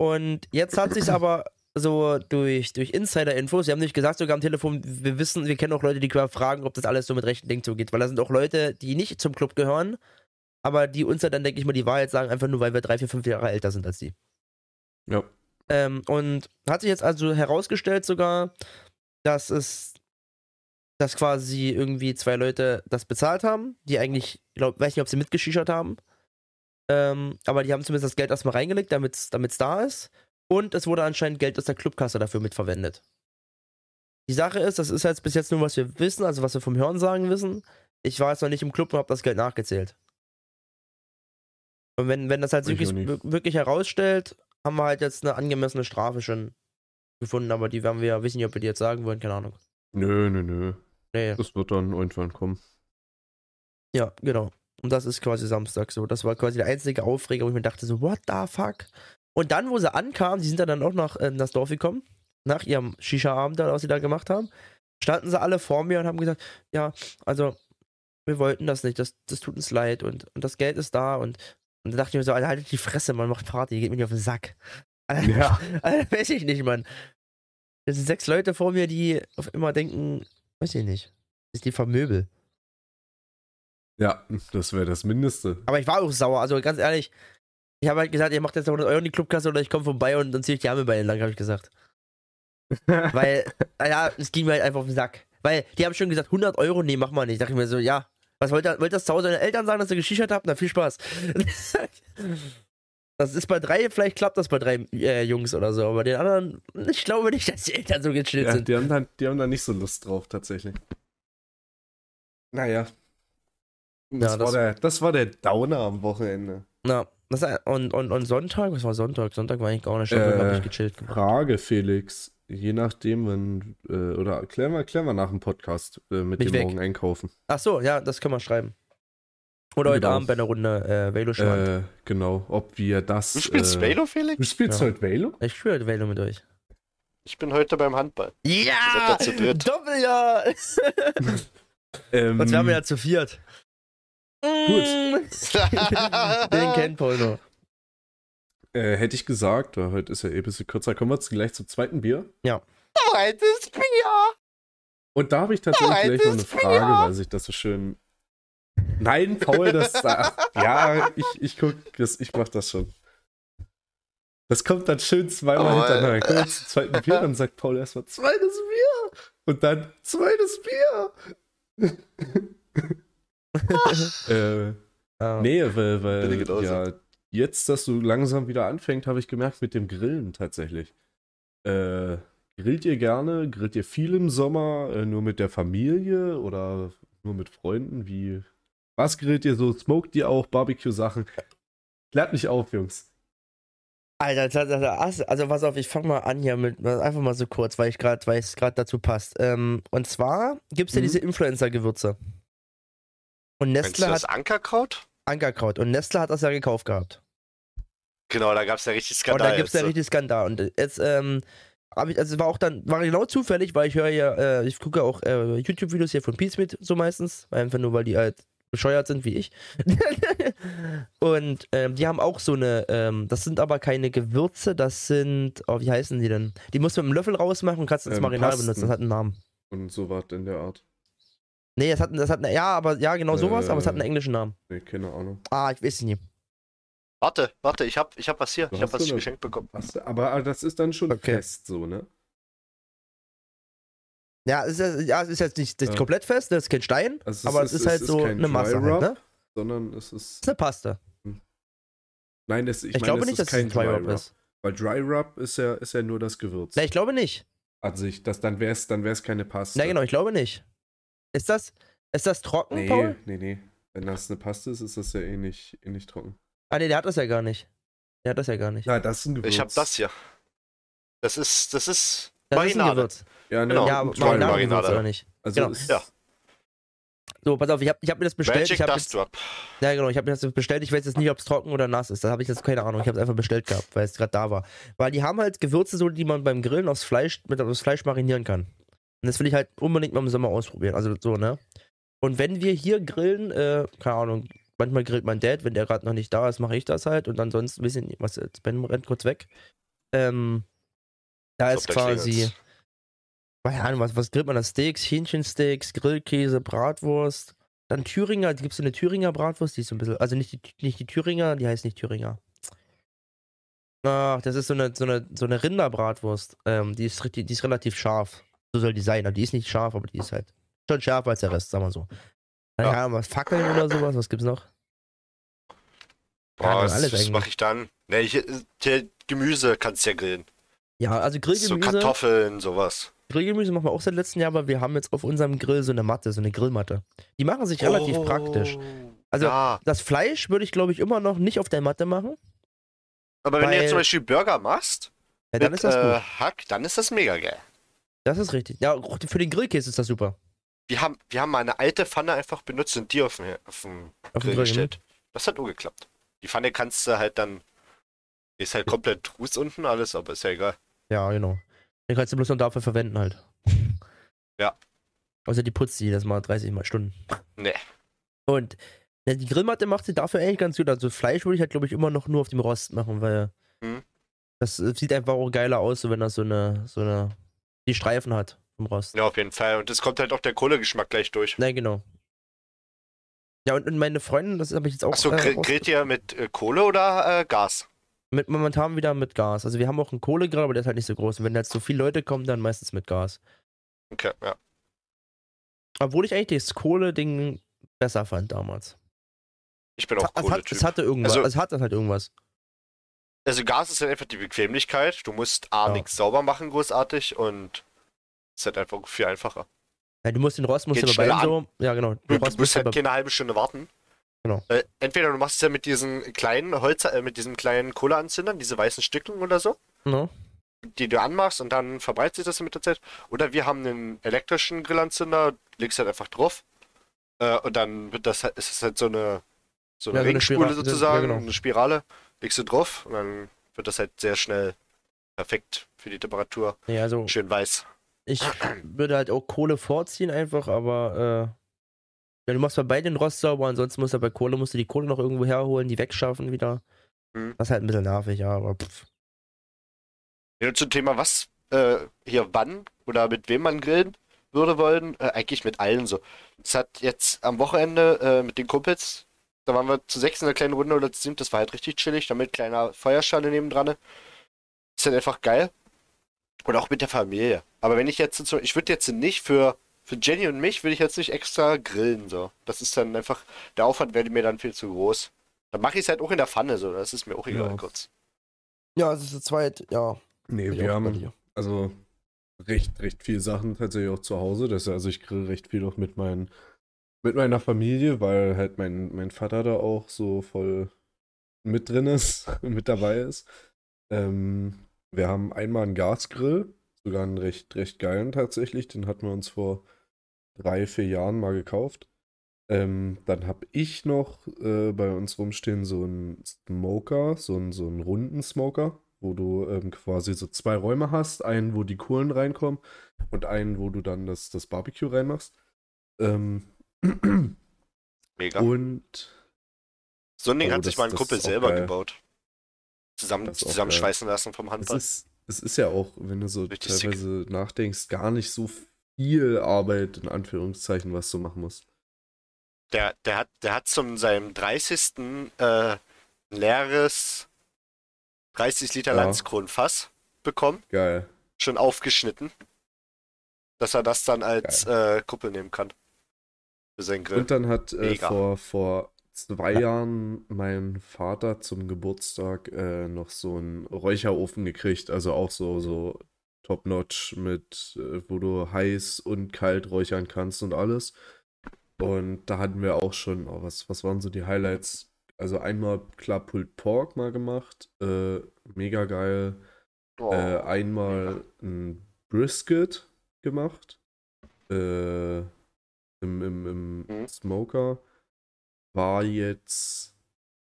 Und jetzt hat sich aber so durch, durch Insider-Infos, sie haben nicht gesagt sogar am Telefon, wir wissen, wir kennen auch Leute, die quasi fragen, ob das alles so mit rechten Dingen zugeht, weil da sind auch Leute, die nicht zum Club gehören, aber die uns ja dann, denke ich mal, die Wahrheit sagen, einfach nur, weil wir drei, vier, fünf Jahre älter sind als die. Ja. Ähm, und hat sich jetzt also herausgestellt sogar, dass es, dass quasi irgendwie zwei Leute das bezahlt haben, die eigentlich, glaub, weiß nicht, ob sie mitgeschichert haben, ähm, aber die haben zumindest das Geld erstmal reingelegt, damit es da ist. Und es wurde anscheinend Geld aus der Clubkasse dafür mitverwendet. Die Sache ist, das ist jetzt bis jetzt nur, was wir wissen, also was wir vom Hörensagen wissen. Ich war jetzt noch nicht im Club und habe das Geld nachgezählt. Und wenn, wenn das halt Ich wirklich, wirklich herausstellt, haben wir halt jetzt eine angemessene Strafe schon gefunden, aber die werden wir, wissen nicht, ob wir die jetzt sagen wollen, keine Ahnung. Nö, nö, nö. Nee, Das wird dann irgendwann kommen. ja, genau. Und das ist quasi Samstag so. Das war quasi der einzige Aufreger, wo ich mir dachte so, what the fuck? Und dann, wo sie ankamen, die sind dann auch noch äh, in das Dorf gekommen, nach ihrem Shisha-Abend, was sie da gemacht haben, standen sie alle vor mir und haben gesagt, ja, also, wir wollten das nicht, das, das tut uns leid und, und das Geld ist da und, und da dachte ich mir so, Alter, haltet die Fresse, man macht Party, geht mir nicht auf den Sack. Alter, Ja. (laughs) Alter, weiß ich nicht, Mann. Das sind sechs Leute vor mir, die auf immer denken, weiß ich nicht, ist die vermöbel. Ja, das wäre das Mindeste. Aber ich war auch sauer, also ganz ehrlich. Ich habe halt gesagt, ihr macht jetzt 100 Euro in die Clubkasse oder ich komme vorbei und dann ziehe ich die Arme bei ihnen lang, habe ich gesagt. (laughs) Weil, ja, es ging mir halt einfach auf den Sack. Weil die haben schon gesagt, 100 Euro, nee, mach mal nicht. Dachte ich mir so, ja. Was wollt ihr, wollt ihr das zu Hause deine Eltern sagen, dass ihr geschichert habt? Na, viel Spaß. (laughs) Das ist bei drei, vielleicht klappt das bei drei äh, Jungs oder so, aber den anderen, ich glaube nicht, dass die Eltern so gechillt Ja, sind. die, haben da, die haben da nicht so Lust drauf, tatsächlich. Naja. Das, Ja, das- war, der, das war der Downer am Wochenende. Na, das, und, und, und Sonntag, was war Sonntag? Sonntag war eigentlich gar nicht, Sonntag Äh, habe ich gechillt gemacht. Frage, Felix. Je nachdem, wenn, äh, oder klären wir, klären wir nach dem Podcast äh, mit Bin dem ich weg. morgen einkaufen. Ach so, ja, das können wir schreiben. Oder heute Genau. Abend bei einer Runde äh, Velo. Äh, genau, ob wir das. Du spielst äh, Velo, Felix? Du spielst Ja. heute Velo? Ich spiele Velo mit euch. Ich bin heute beim Handball. Ja! Doppeljahr! (laughs) (laughs) Ähm, Sonst wären wir ja zu viert. Mm. (laughs) Den kennt Paul noch. äh, hätte ich gesagt, weil heute ist ja eh ein bisschen kürzer. Kommen wir jetzt gleich zum zweiten Bier. Zweites Bier! Und da habe ich tatsächlich Nein, gleich noch eine das Bier. Frage, weil sich das so schön. Nein, Paul, das. ach, (laughs) ja, ich, ich guck, das, ich mach das schon. Das kommt dann schön zweimal Oh, hintereinander. Kommen wir zum zweiten Bier, dann sagt Paul erstmal zweites Bier. Und dann zweites Bier. (laughs) äh, Ja. nee, weil, weil ja, jetzt, dass du langsam wieder anfängt, habe ich gemerkt mit dem Grillen tatsächlich. Äh, grillt ihr gerne? Grillt ihr viel im Sommer? Äh, nur mit der Familie oder nur mit Freunden? Wie? Was grillt ihr so? Smoked ihr auch Barbecue-Sachen? Klärt mich auf, Jungs. Alter, also pass auf, ich fange mal an hier mit, einfach mal so kurz, weil ich gerade, weil es gerade dazu passt. Ähm, und zwar gibt es ja Mhm. diese Influencer-Gewürze. Und Meinst du Nestle das hat Ankerkraut? Ankerkraut. Und Nestle hat das ja gekauft gehabt. Genau, da gab es ja richtig Und Skandal. da gibt es ja jetzt. richtig Skandal. Und jetzt, ähm, hab ich, also es war auch dann, war genau zufällig, weil ich höre ja, äh, ich gucke auch äh, YouTube-Videos hier von Peace mit, so meistens. Einfach nur, weil die halt bescheuert sind wie ich. (laughs) und ähm, die haben auch so eine, ähm, das sind aber keine Gewürze, das sind, oh, wie heißen die denn? Die musst du mit einem Löffel rausmachen und kannst ins Ähm, Marinade Pasten. benutzen. Das hat einen Namen. Und so was in der Art. Nee, das hat, das hat, eine, ja, aber, ja, genau sowas, aber es hat einen Äh. englischen Namen. Nee, keine Ahnung. Ah, ich weiß es nicht. Warte, warte, ich hab, ich hab was hier. Du Ich hab was eine- geschenkt bekommen. Du, aber ah, das ist dann schon Okay. fest so, ne? Ja, es ist, ja, es ist jetzt nicht das Ja. komplett fest, das ist kein Stein, Also es aber ist- es ist es halt ist so kein eine Masse, halt, ne? Sondern es ist. Das ist eine Paste. Nein, es, ich, Ich, meine, glaube es nicht, ist dass es ein kein Dry Rub ist. Weil Dry Rub ist ja, ist ja nur das Gewürz. Ne, ich glaube nicht. An sich. Das, dann wäre es dann wär's keine Paste. Ne, genau, ich glaube nicht. Ist das, ist das trocken, Nee, Paul? nee, nee. Wenn das eine Paste ist, ist das ja eh nicht, eh nicht trocken. Ah, nee, der hat das ja gar nicht. Der hat das ja gar nicht. Ja, das ist ein Gewürz. Ich hab das hier. Das ist, das ist das ist ein Marinade. Gewürz. Ja, ne, Genau. Ja, Marinade. Marinade oder nicht. Also genau. ist, Ja. So, pass auf, ich habe ich hab mir das bestellt. Magic ich hab Dust jetzt, Drop. ja, genau, ich habe mir das bestellt. Ich weiß jetzt nicht, ob es trocken oder nass ist. Da habe ich jetzt keine Ahnung. Ich habe es einfach bestellt gehabt, weil es gerade da war. Weil die haben halt Gewürze, so, die man beim Grillen aufs Fleisch, mit aufs Fleisch marinieren kann. Und das will ich halt unbedingt mal im Sommer ausprobieren. Also so, ne? Und wenn wir hier grillen, äh, keine Ahnung, manchmal grillt mein Dad, wenn der gerade noch nicht da ist, mache ich das halt. Und ansonsten, wissen was jetzt, Ben rennt kurz weg. Ähm, da ist quasi, keine Ahnung, was, was grillt man da? Steaks, Hähnchensteaks, Grillkäse, Bratwurst. Dann Thüringer, gibt es so eine Thüringer Bratwurst, die ist so ein bisschen, also nicht die, nicht die Thüringer, die heißt nicht Thüringer. Ach, das ist so eine, so eine, so eine Rinderbratwurst. Ähm, die, ist, richtig- die ist relativ scharf. So soll die sein. Aber die ist nicht scharf, aber die ist halt schon schärfer als der Rest, sagen wir so. Dann Ja. haben wir Fackeln oder sowas. Was gibt's noch? Boah, alles was, was mache ich dann? Ne, hier Gemüse kannst du ja grillen. Ja, also So Grillgemüse. Kartoffeln, sowas. Grillgemüse machen wir auch seit letztem Jahr, aber wir haben jetzt auf unserem Grill so eine Matte, so eine Grillmatte. Die machen sich relativ Oh, praktisch. Also- ja. Das Fleisch würde ich, glaube ich, immer noch nicht auf der Matte machen. Aber wenn du jetzt zum Beispiel Burger machst, Ja, dann mit ist das äh, gut. Hack, dann ist das mega geil. Das ist richtig. Ja, für den Grillkäse ist das super. Wir haben, wir haben mal eine alte Pfanne einfach benutzt und die auf den, auf den Auf dem Grill Grill, gestellt. Das hat nur geklappt. Die Pfanne kannst du halt dann. Ist halt komplett Ruß unten alles, aber ist ja egal. Ja, genau. Den kannst du bloß noch dafür verwenden halt. (laughs) Ja. Außer die putzt sie jedes Mal 30 Mal Stunden. Nee. Und ja, die Grillmatte macht sie dafür eigentlich ganz gut. Also Fleisch würde ich halt, glaube ich, immer noch nur auf dem Rost machen, weil Mhm. das äh, sieht einfach auch geiler aus, so wenn das so eine, so eine, die Streifen hat vom Rost. Ja, auf jeden Fall. Und es kommt halt auch der Kohlegeschmack gleich durch. Nein, genau. Ja, und, und meine Freundin, das habe ich jetzt auch Achso, äh, grillt ihr mit äh, Kohle oder äh, Gas? mit, momentan wieder mit Gas. Also wir haben auch einen Kohlegrill, aber der ist halt nicht so groß. Und wenn da jetzt so viele Leute kommen, dann meistens mit Gas. Okay, ja. Obwohl ich eigentlich das Kohle-Ding besser fand damals. Ich bin auch Es, hat, Kohletyp. es hatte irgendwas. Also- es hatte halt irgendwas. Also Gas ist halt einfach die Bequemlichkeit. Du musst A, Ja. nichts sauber machen, großartig, und es ist halt einfach viel einfacher. Ja, du musst den Rost, musst Geht du schneller so. Ja, genau. Du, du musst halt keine halbe Stunde warten. Genau. Äh, entweder du machst es ja mit diesen kleinen Holz, äh, mit diesen kleinen Kohleanzündern, diese weißen Stückchen oder so, no? die du anmachst und dann verbreitet sich das mit der Zeit. Oder wir haben einen elektrischen Grillanzünder, legst halt einfach drauf. Äh, und dann wird das halt, ist es halt so eine, so eine Ja, so eine Ringspule sozusagen, ja, genau. eine Spirale, legst du drauf und dann wird das halt sehr schnell perfekt für die Temperatur. Ja, also Schön weiß. ich würde halt auch Kohle vorziehen einfach, aber äh, ja, du machst bei beiden den Rost sauber, ansonsten musst du bei Kohle musst du die Kohle noch irgendwo herholen, die wegschaffen wieder. Mhm. Das ist halt ein bisschen nervig, ja, aber pff. Ja, zum Thema, was äh, hier wann oder mit wem man grillen würde wollen, äh, eigentlich mit allen so. Es hat jetzt am Wochenende äh, mit den Kumpels, da waren wir zu sechs in einer kleinen Runde oder zu sieben, das war halt richtig chillig, da mit kleiner Feuerschale nebendran. Ist halt einfach geil. Und auch mit der Familie. Aber wenn ich jetzt, so, ich würde jetzt nicht für, für Jenny und mich, würde ich jetzt nicht extra grillen, so. Das ist dann einfach, der Aufwand wäre mir dann viel zu groß. Dann mache ich es halt auch in der Pfanne, so, das ist mir auch egal, Ja. kurz. Ja, es ist zu zweit, ja. Nee, wir haben also recht, recht viele Sachen tatsächlich auch zu Hause. Das, also ich grill recht viel auch mit, meinen, mit meiner Familie, weil halt mein, mein Vater da auch so voll mit drin ist, (laughs) mit dabei ist. Ähm, wir haben einmal einen Gasgrill, sogar einen recht, recht geilen tatsächlich. Den hatten wir uns vor drei, vier Jahren mal gekauft. Ähm, dann habe ich noch äh, bei uns rumstehen so einen Smoker, so einen, so einen runden Smoker, wo du ähm, quasi so zwei Räume hast. Einen, wo die Kohlen reinkommen und einen, wo du dann das, das Barbecue reinmachst. Ähm, Mega. und so ein Ding Oh, hat sich das- mein Kumpel selber geil. gebaut. Zusammen, zusammenschweißen lassen vom es Handball. ist, es ist ja auch, wenn du so Richtig sick. teilweise nachdenkst, gar nicht so viel Arbeit, in Anführungszeichen, was du machen musst. Der, der hat, der hat zum seinem 30. Äh, ein leeres 30 Liter Ja. Landskronenfass bekommen, Geil. schon aufgeschnitten, dass er das dann als äh, Kuppel nehmen kann. Für seinen Grill. Und dann hat äh, Mega. vor, vor zwei Jahren mein Vater zum Geburtstag äh, noch so einen Räucherofen gekriegt. Also auch so, so top-notch mit, äh, wo du heiß und kalt räuchern kannst und alles. Und da hatten wir auch schon, oh, was, was waren so die Highlights? Also einmal klar Pulled Pork mal gemacht, äh, mega geil. Oh, Äh, einmal ein Brisket gemacht. Äh, Im im, im Mhm. Smoker. War jetzt.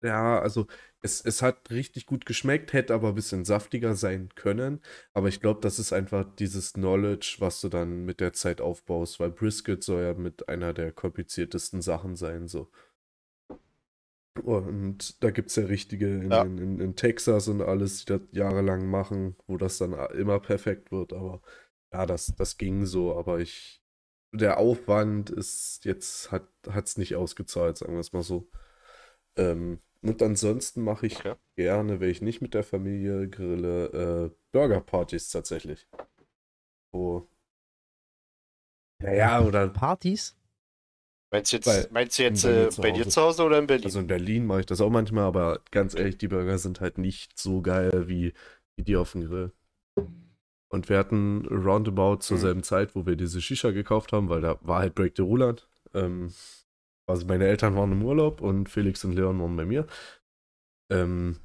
Ja, also es, es hat richtig gut geschmeckt, hätte aber ein bisschen saftiger sein können. Aber ich glaube, das ist einfach dieses Knowledge, was du dann mit der Zeit aufbaust, weil Brisket soll ja mit einer der kompliziertesten Sachen sein, so. Und da gibt es ja richtige in, Ja. in, in, in Texas und alles, die das jahrelang machen, wo das dann immer perfekt wird. Aber ja, das, das ging so. Aber ich, der Aufwand ist jetzt, hat es nicht ausgezahlt, sagen wir es mal so. Ähm, und ansonsten mache ich Okay. gerne, wenn ich nicht mit der Familie grille, äh, Burgerpartys tatsächlich. Wo. Naja, oder. Partys? Meinst du jetzt, Bei- meinst du jetzt äh, bei dir zu Hause oder in Berlin? Also in Berlin mache ich das auch manchmal, aber ganz ehrlich, die Burger sind halt nicht so geil wie, wie die auf dem Grill. Und wir hatten roundabout zur Mhm. selben Zeit, wo wir diese Shisha gekauft haben, weil da war halt Break the Ruland. Ähm, also meine Eltern waren im Urlaub und Felix und Leon waren bei mir. Ähm,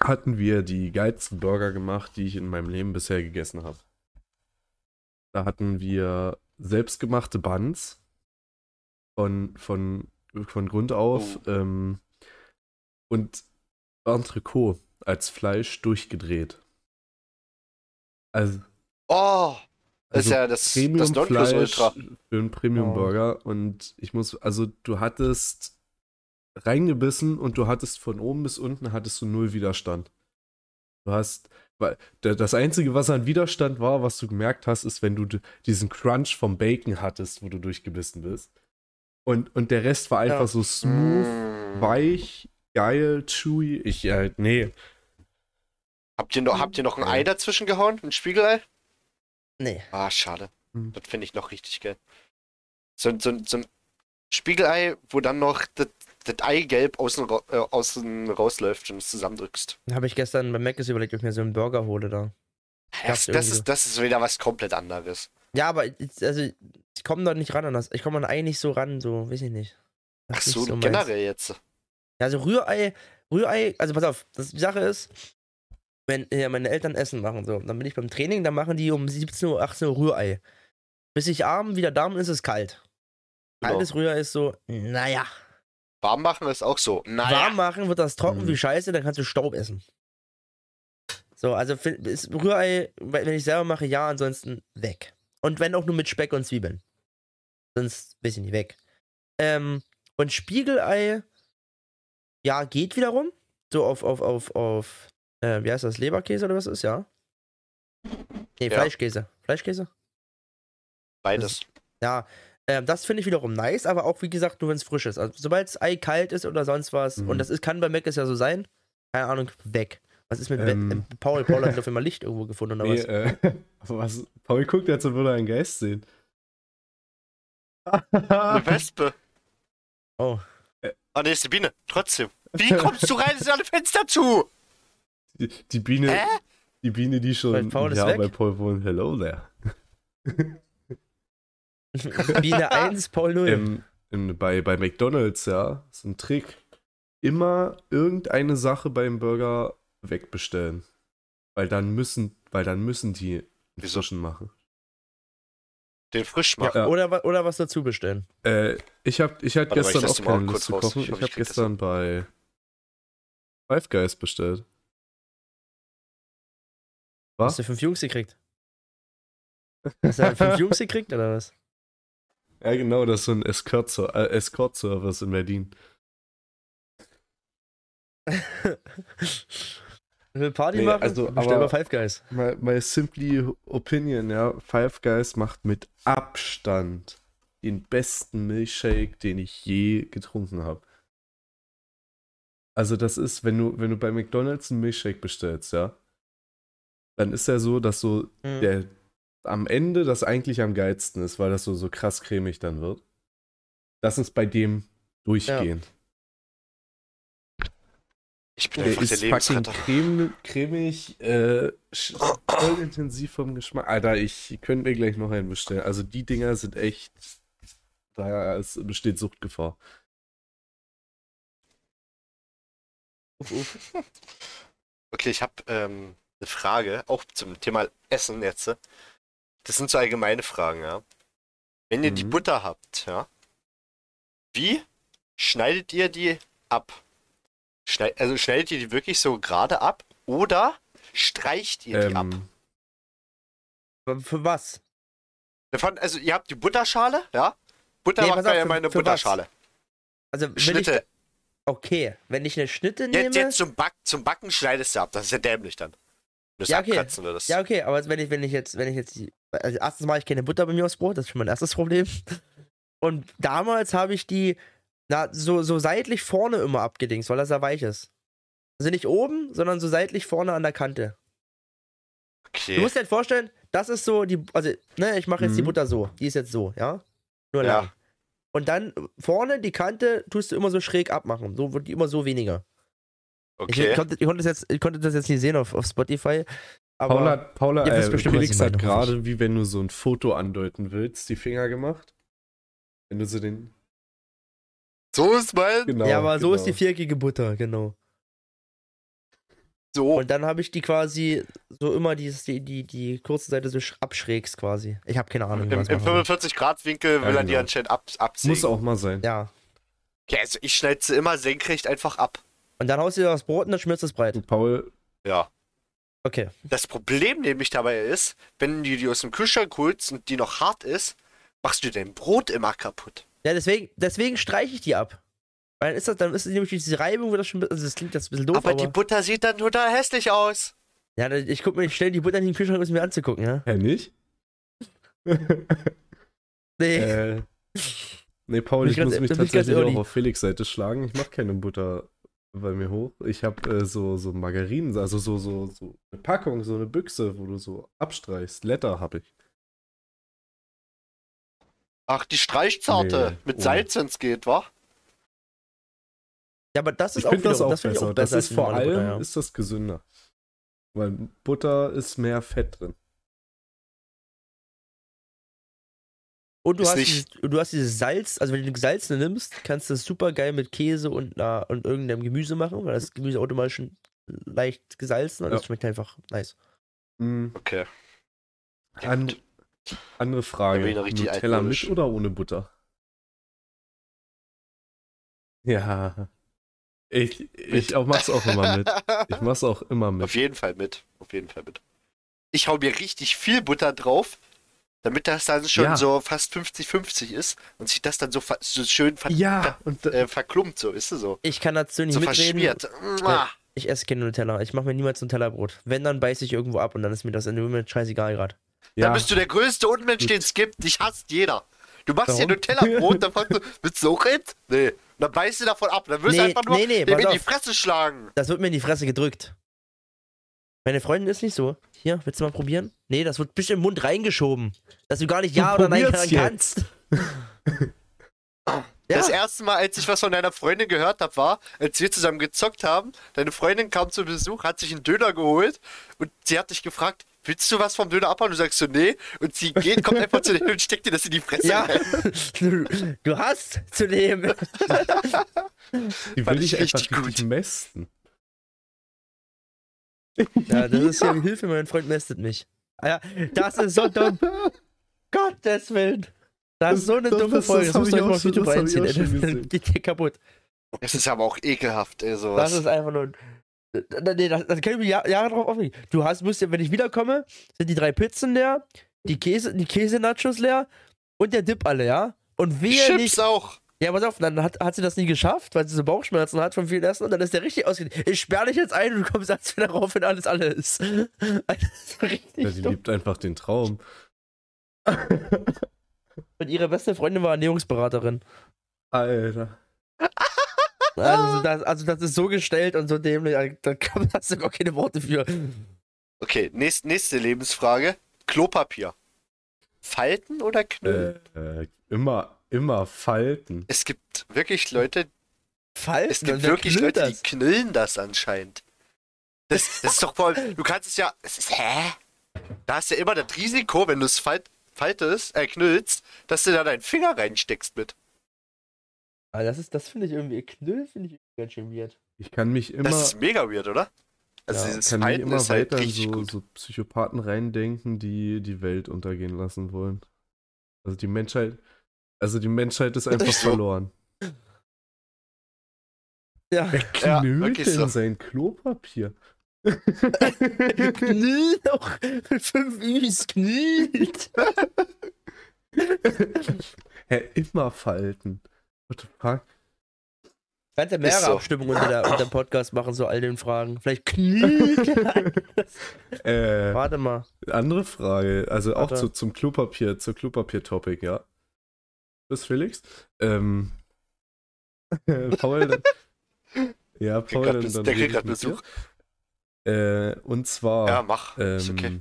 hatten wir die geilsten Burger gemacht, die ich in meinem Leben bisher gegessen habe. Da hatten wir selbstgemachte Buns von, von, von Grund auf Oh. ähm, und Entrecot als Fleisch durchgedreht. Also, oh! Das ist also ja das, das Premium-Fleisch Nonplusultra. für einen Premium-Burger und ich muss, also du hattest reingebissen und du hattest von oben bis unten hattest du null Widerstand. Du hast, weil das Einzige, was an Widerstand war, was du gemerkt hast, ist, wenn du diesen Crunch vom Bacon hattest, wo du durchgebissen bist. Und, und der Rest war einfach Ja. so smooth, Mm. weich, geil, chewy. Ich, äh, nee. Habt ihr noch, habt ihr noch ein. Ei dazwischen gehauen? Ein Spiegelei? Nee. Ah, schade. Hm. Das finde ich noch richtig geil. So, so, so ein Spiegelei, wo dann noch das, das Eigelb außen, äh, außen rausläuft und es zusammendrückst. Habe ich gestern bei Mc's überlegt, ob ich mir so einen Burger hole da. Das, das, ist, das ist wieder was komplett anderes. Ja, aber ich- also ich komme da nicht ran an das. Ich komme an Ei nicht so ran, so, weiß ich nicht. Das Ach ist so, nicht meins. generell jetzt. Ja, also Rührei, Rührei, also pass auf, das, die Sache ist, wenn ja, meine Eltern Essen machen, so, dann bin ich beim Training, dann machen die um 17 Uhr, 18 Uhr Rührei. Bis ich abend wieder da bin, ist es kalt. Genau. Kaltes Rührei ist so, naja. Warm machen ist auch so. Naja. Warm machen wird das trocken Mhm. wie Scheiße, dann kannst du Staub essen. So, also ist Rührei, wenn ich selber mache, ja, ansonsten weg. Und wenn auch nur mit Speck und Zwiebeln. Sonst weiß ich nicht, weg. Ähm, und Spiegelei, ja, geht wiederum. So auf, auf, auf, auf, äh, wie heißt das, Leberkäse oder was ist, ja? Nee, Ja. Fleischkäse. Fleischkäse? Beides. Ja, ähm, das finde ich wiederum nice, aber auch wie gesagt, nur wenn es frisch ist. Also, sobald das Ei kalt ist oder sonst was, Mhm. und das ist, kann bei Mac ja so sein, keine Ahnung, weg. Was ist mit Ähm. ähm, Paul? Paul hat auf einmal Licht irgendwo gefunden oder Nee, was? äh, (laughs) was, Paul guckt jetzt und würde einen Geist sehen. Eine (laughs) Wespe. Oh, Ah, nee, ist die Biene. Trotzdem. Wie kommst du rein? Es sind alle Fenster zu. Die, die Biene, Hä? die Biene, die schon Weil Paul ja, weg? bei Paul wohnt. Hello there. (laughs) Biene 1, Paul 0. Ähm, im, bei, bei McDonalds, ja, ist ein Trick. Immer irgendeine Sache beim Burger wegbestellen. Weil dann müssen, weil dann müssen die einen Wieso? frischen machen. Den frisch machen. Ja. Oder, oder was dazu bestellen. Äh, ich hab, ich hatte mal, ich gestern lass auch keine kurz Lust zu kochen. Ich Ich habe ich gestern bei Five Guys bestellt. Was? Hast du fünf Jungs gekriegt? (laughs) Hast du fünf Jungs gekriegt oder was? Ja, genau, das ist so ein Escort-Ser- äh, Escort-Service in Berlin. (laughs) Will Party Nee, machen? also, Bestell aber- mal Five Guys. My, my simply opinion, ja, Five Guys macht mit Abstand den besten Milchshake, den ich je getrunken habe. Also das ist, wenn du, wenn du bei McDonalds einen Milchshake bestellst, ja, dann ist er so, dass so Mhm. der am Ende das eigentlich am geilsten ist, weil das so, so krass cremig dann wird. Das ist bei dem durchgehend. Ich bin Der einfach der ist fucking Lebensretter. creme, cremig, äh, voll intensiv vom Geschmack. Alter, ich könnte mir gleich noch einen bestellen. Also die Dinger sind echt, da ist, besteht Suchtgefahr. Uff, uff. Okay, ich habe ähm, Frage, auch zum Thema Essen jetzt. Das sind so allgemeine Fragen, ja. Wenn ihr die Mhm. Butter habt, ja, wie schneidet ihr die ab? Schneid, also schneidet ihr die wirklich so gerade ab oder streicht ihr die ab? Ähm, Für- was? Also ihr habt die Butterschale, ja? Butter Nee, macht auf, ja für- mal eine für was? Butterschale. Also, wenn ich. Schnitte. Okay, wenn ich eine Schnitte nehme. Jetzt, jetzt zum, Back, zum Backen schneidest du ab. Das ist ja dämlich dann. Du es Ja, okay. abkratzen würdest. Ja, okay, aber wenn ich, wenn ich jetzt, wenn ich jetzt die. Also erstens mache ich keine Butter bei mir aufs Brot, das ist schon mein erstes Problem. (laughs) Und damals habe ich die na, so, so seitlich vorne immer abgedingst, weil das ja weich ist. Also nicht oben, sondern so seitlich vorne an der Kante. Du Okay. musst dir halt vorstellen, das ist so die. Also, ne, ich mache jetzt die Mhm. Butter so. Die ist jetzt so, ja? Nur Ja. lang. Und dann vorne die Kante tust du immer so schräg abmachen. So wird die immer so weniger. Ich, Okay. konnte, ich, konnte das jetzt, ich konnte das jetzt nicht sehen auf, auf Spotify. Aber Paula, Paula äh, bestimmt, Felix ich hat gerade, wie wenn du so ein Foto andeuten willst, die Finger gemacht. Wenn du so den. So ist mein. Genau. ja, aber so genau. ist die viereckige Butter, genau. So. Und dann habe ich die quasi so immer dieses, die, die, die kurze Seite so sch- abschrägst quasi. Ich habe keine Ahnung. Im, im machen soll. 45-Grad-Winkel will Ja, er die genau. anscheinend ab, abziehen. Muss auch mal sein. Ja. Okay, also ich schneide sie immer senkrecht einfach ab. Und dann haust du dir das Brot und dann schmierst du es breit. Und Paul, Ja. Okay. Das Problem nämlich dabei ist, wenn du die aus dem Kühlschrank holst und die noch hart ist, machst du dein Brot immer kaputt. Ja, deswegen, deswegen streiche ich die ab. Weil dann ist das, dann ist nämlich diese Reibung, wird das schon, also das klingt jetzt ein bisschen doof, aber, aber, die Butter sieht dann total hässlich aus. ja, dann- ich guck mir, ich stelle die Butter in den Kühlschrank, um es mir anzugucken, ja. hä, nicht? (laughs) Nee. äh, nee, Paul, ich ich muss ganz- mich tatsächlich auch auf Felix Seite schlagen. Ich mache keine Butter bei mir hoch. Ich habe äh, so, so Margarinen, also so, so, so eine Packung, so eine Büchse, wo du so abstreichst. Letter habe ich. Ach, die Streichzarte. Nee, Mit. Salz, wenn's geht, wa? ja, aber das ist Ich auch finde das auch find ich besser. Das ist vor allem Butter, ja. ist das gesünder. Weil Butter ist mehr Fett drin. Und du hast, nicht- dieses, du hast dieses Salz, also wenn du gesalzene nimmst, kannst du das super geil mit Käse und, na, und irgendeinem Gemüse machen, weil das Gemüse automatisch schon leicht gesalzen und Ja. das schmeckt einfach nice. Mhm. Okay. An, andere Frage. Nutella mit oder ohne Butter? Ja. Ich, ich auch mach's auch immer mit. (laughs) Ich mach's auch immer mit. Auf jeden Fall mit. Auf jeden Fall mit. Ich hau mir richtig viel Butter drauf, damit das dann schon Ja. so fast 50-50 ist und sich das dann so, so schön ver Ja, und äh, verklumpt, so, ist es so. Ich kann dazu nicht So mitreden. verschmiert. Ich esse kein Nutella. Ich mache mir niemals Nutella-Brot. Wenn, dann beiße ich irgendwo ab und dann ist mir das in dem Moment scheißegal gerade. Ja, bist du der größte Unmensch, den es gibt. Dich hasst jeder. Du machst hier Warum? Nutella-Brot, dann fragst du, (laughs) willst du auch jetzt? Nee. Und dann beißt du davon ab. Dann wirst du Nee, einfach nur nee, nee, dem in die. Fresse schlagen. Das wird mir in die Fresse gedrückt. Meine Freundin ist nicht so. Hier, willst du mal probieren? Nee, das wird bestimmt im Mund reingeschoben. Dass du gar nicht Ja Du oder Nein sagen kannst. (laughs) Ja, Das erste Mal, als ich was von deiner Freundin gehört habe, war, als wir zusammen gezockt haben, deine Freundin kam zu Besuch, hat sich einen Döner geholt und sie hat dich gefragt, willst du was vom Döner abhauen? Du sagst so, nee. Und sie geht, kommt einfach zu dir und steckt dir das in die Fresse. ja. (laughs) du, du hast zu nehmen. (laughs) die will ich ich einfach richtig richtig mästen. Ja, das ist ja Hilfe, mein Freund mästet mich. Ah Ja, das ist so dumm. (laughs) Gottes Willen. Das ist so eine Das- dumme das- Folge. das Das müsst ich ihr euch auch mal auf schon- YouTube das hab ich reinziehen. geht dir kaputt. Es ist aber auch ekelhaft, ey, sowas. Das ist einfach nur. Nee, das, das kann ich mir Jahr- Jahre drauf aufregen. Du hast, musst ja, wenn ich wiederkomme, sind die drei Pizzen leer, die Käse, die Käse-Nachos leer und der Dip alle, ja? Und wehe Chips nicht. auch. Ja, pass auf, dann hat, hat sie das nie geschafft, weil sie so Bauchschmerzen hat von viel Essen und dann ist der richtig ausgegangen. Ich sperre dich jetzt ein und du kommst erst wieder rauf, wenn alles alle ist. Das (laughs) ist richtig Ja, die dumm. liebt einfach den Traum. (laughs) Und ihre beste Freundin war Ernährungsberaterin. Alter. Also das, also das ist so gestellt und so dämlich, da kann- hast du gar keine Worte für. Okay, nächst, nächste Lebensfrage. Klopapier. Falten oder knüllen? Äh, äh, immer, immer falten. Es gibt wirklich Leute, Falten es gibt wirklich Leute, das? die knüllen das anscheinend. Das, das ist doch voll. Du kannst es ja. Es ist, hä? Da hast du ja immer das Risiko, wenn du es falt, faltest, äh, knüllst, dass du da deinen Finger reinsteckst mit. Ah, das ist, das finde ich irgendwie, Knüll finde ich ganz schön weird. Ich kann mich immer, Das ist mega weird, oder? Also Ja, dieses kann mich Falten immer ist halt weiter richtig so, gut. so Psychopathen reindenken, die die Welt untergehen lassen wollen. Also die Menschheit, also die Menschheit ist einfach So. verloren. Ja. Wer Ja, knüllt wirklich denn so. sein Klopapier? Doch mit fünf Üs, knüllt. Hä, immer falten. What the fuck? Kannst ja mehrere so. Abstimmungen unter, der, unter dem Podcast machen, so all den Fragen. Vielleicht knüllt. (laughs) Äh, Warte mal. andere Frage, also auch Warte. zu, zum Klopapier, zur Klopapier-Topic, ja. Das Felix? Ähm, (laughs) Paul, dann, ja, Paul, dann, dann der kriegt mit Besuch. Äh, und zwar, Ja, mach. ist ähm, okay.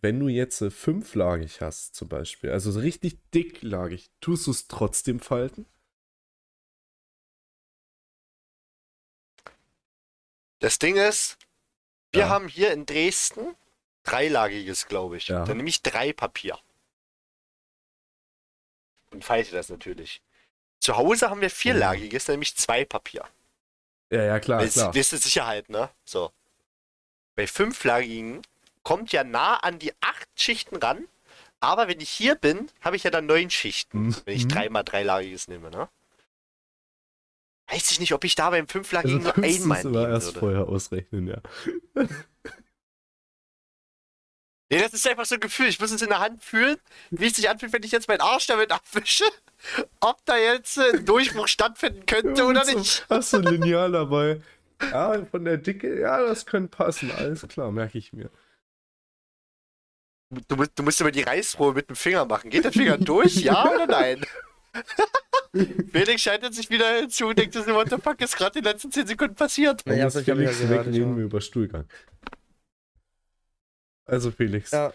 wenn du jetzt äh, fünflagig hast, zum Beispiel, also so richtig dicklagig, tust du es trotzdem falten? Das Ding ist, wir Ja. haben hier in Dresden dreilagiges, glaube ich. Ja. Dann nehme ich drei Papier. Und falte das natürlich. Zu Hause haben wir vierlagiges, dann nehme ich zwei Papier. Ja, ja, klar, es- klar. Ihr Sicherheit, ne? So. Bei fünflagigen kommt ja nah an die acht Schichten ran. Aber wenn ich hier bin, habe ich ja dann neun Schichten, wenn ich Mhm. dreimal dreilagiges nehme, ne? Weiß ich nicht, ob ich da beim Also fünflagigen nur du müsstest einmal nehmen erst würde. vorher ausrechnen, ja. (laughs) Nee, das ist einfach so ein Gefühl. Ich muss es in der Hand fühlen, wie es sich anfühlt, wenn ich jetzt meinen Arsch damit abwische. (laughs) Ob da jetzt äh, ein Durchbruch stattfinden könnte oder so, nicht. Hast du ein Lineal dabei? Ja, von der Dicke, ja, das könnte passen, alles klar, merke ich mir. Du musst, du musst immer die Reißprobe mit dem Finger machen. Geht der Finger durch, ja oder nein? (laughs) Felix schaltet sich wieder hinzu und denkt, what the fuck ist gerade in den letzten 10 Sekunden passiert? Ja, hab ich ja gehört, weg, ich reden auch. wir über Stuhlgang. Also Felix, Ja.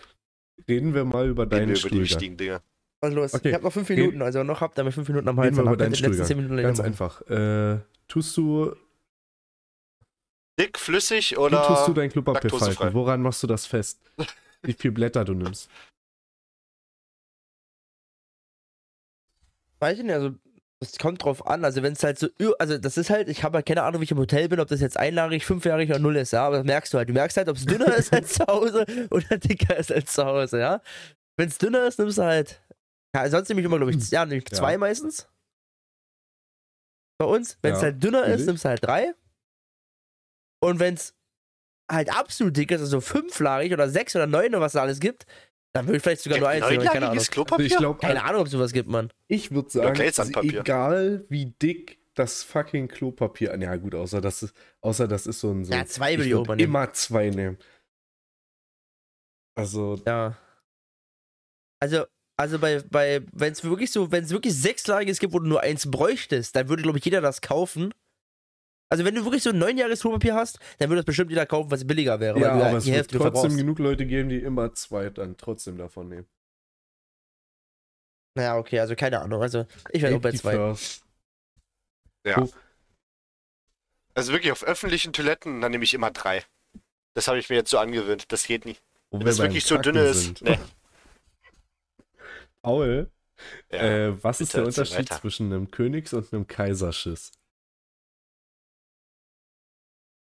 reden wir mal über Reden deinen wir über die Stuhlgang. wichtigen Dinge. Was los? Okay. Ich habe noch fünf Minuten, also noch habt ihr mit fünf Minuten am Hals. Reden wir über deinen zehn Stuhlgang. Minuten Ganz einfach. Äh, tust du, Dick, flüssig wie oder. tust du dein Klopapier falten? Woran machst du das fest? Wie viel Blätter du nimmst? Weiß ich nicht, also das kommt drauf an. Also wenn es halt so, also das ist halt, ich habe halt keine Ahnung, wie ich im Hotel bin, ob das jetzt einlagig, fünfjährig oder null ist, ja, aber das merkst du halt. Du merkst halt, ob es dünner ist als zu Hause (laughs) oder dicker ist als zu Hause, ja. Wenn es dünner ist, nimmst du halt, ja, sonst nehme ich immer, glaube ich, ja, nehme ich Ja. zwei meistens. Bei uns. Wenn es Ja, halt dünner ist, billig. nimmst du halt drei. Und wenn es halt absolut dick ist, also fünflagig oder sechs oder neun oder was da alles gibt, dann würde ich vielleicht sogar nur eins nehmen, keine Ahnung. Klopapier? ich glaube, Keine Ahnung, ob es sowas gibt, Mann. Ich würde sagen, egal wie dick das fucking Klopapier. Ja, gut, außer das ist, außer das ist so ein. So, Ja, zwei würde ich ich immer zwei nehmen. Also, Ja. Also, also bei, bei wenn es wirklich so, wenn es wirklich sechslagiges gibt, wo du nur eins bräuchtest, dann würde, glaube ich, jeder das kaufen. Also wenn du wirklich so ein neunjähriges Klopapier hast, dann würde das bestimmt jeder kaufen, was billiger wäre, ja, aber es wird trotzdem verbrauchst. genug Leute geben, die immer zwei dann trotzdem davon nehmen. Ja, okay, also keine Ahnung. Also ich wäre auch bei zwei. first. Ja. Also wirklich auf öffentlichen Toiletten, dann nehme ich immer drei. Das habe ich mir jetzt so angewöhnt. Das geht nicht. Wo Wenn wir es beim wirklich so Kacken dünn ist. Nee. (laughs) Paul, Ja. äh, was ist der Unterschied weiter. zwischen einem Königs- und einem Kaiserschiss?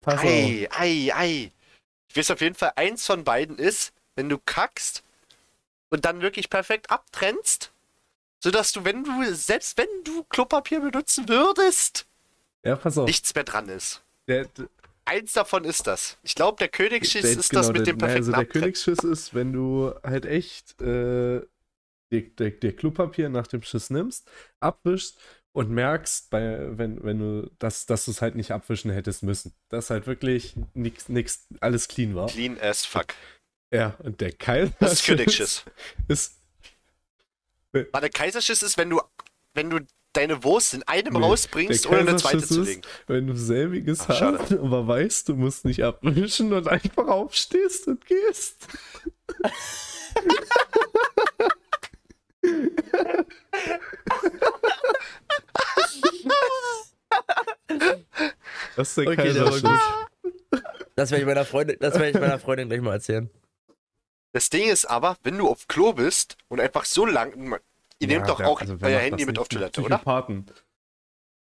Pass auf. Ei, ei, ei. Ich weiß auf jeden Fall, eins von beiden ist, wenn du kackst und dann wirklich perfekt abtrennst, sodass du, wenn du, selbst wenn du Klopapier benutzen würdest, Ja, pass auf. nichts mehr dran ist. Der, der, Eins davon ist das. Ich glaube, der Königsschiss der- ist genau, das mit dem nein, perfekten Also der Abtrennen. Königsschiss ist, wenn du halt echt äh, der Klopapier nach dem Schiss nimmst, abwischst und merkst, bei, wenn, wenn du, dass, dass du es halt nicht abwischen hättest müssen. Dass halt wirklich nix, nix, alles clean war. Clean as fuck. Ja, und der Keil Das ist Königsschiss. (laughs) ist Warte, Kaiserschiss ist, wenn du, wenn du deine Wurst in einem Nee, rausbringst, der ohne eine zweite Kaiserschiss zu ist- legen. wenn du selbiges Ach, schade. hast, aber weißt, du musst nicht abwischen und einfach aufstehst und gehst. (laughs) Das ist Okay, der war gut. Das werde ich meiner Freundin, das werde ich meiner Freundin gleich mal erzählen. Das Ding ist aber, wenn du auf Klo bist und einfach so lang. Ihr nehmt Ja, doch wer- auch also euer Handy das mit auf Toilette, oder? Psychopathen.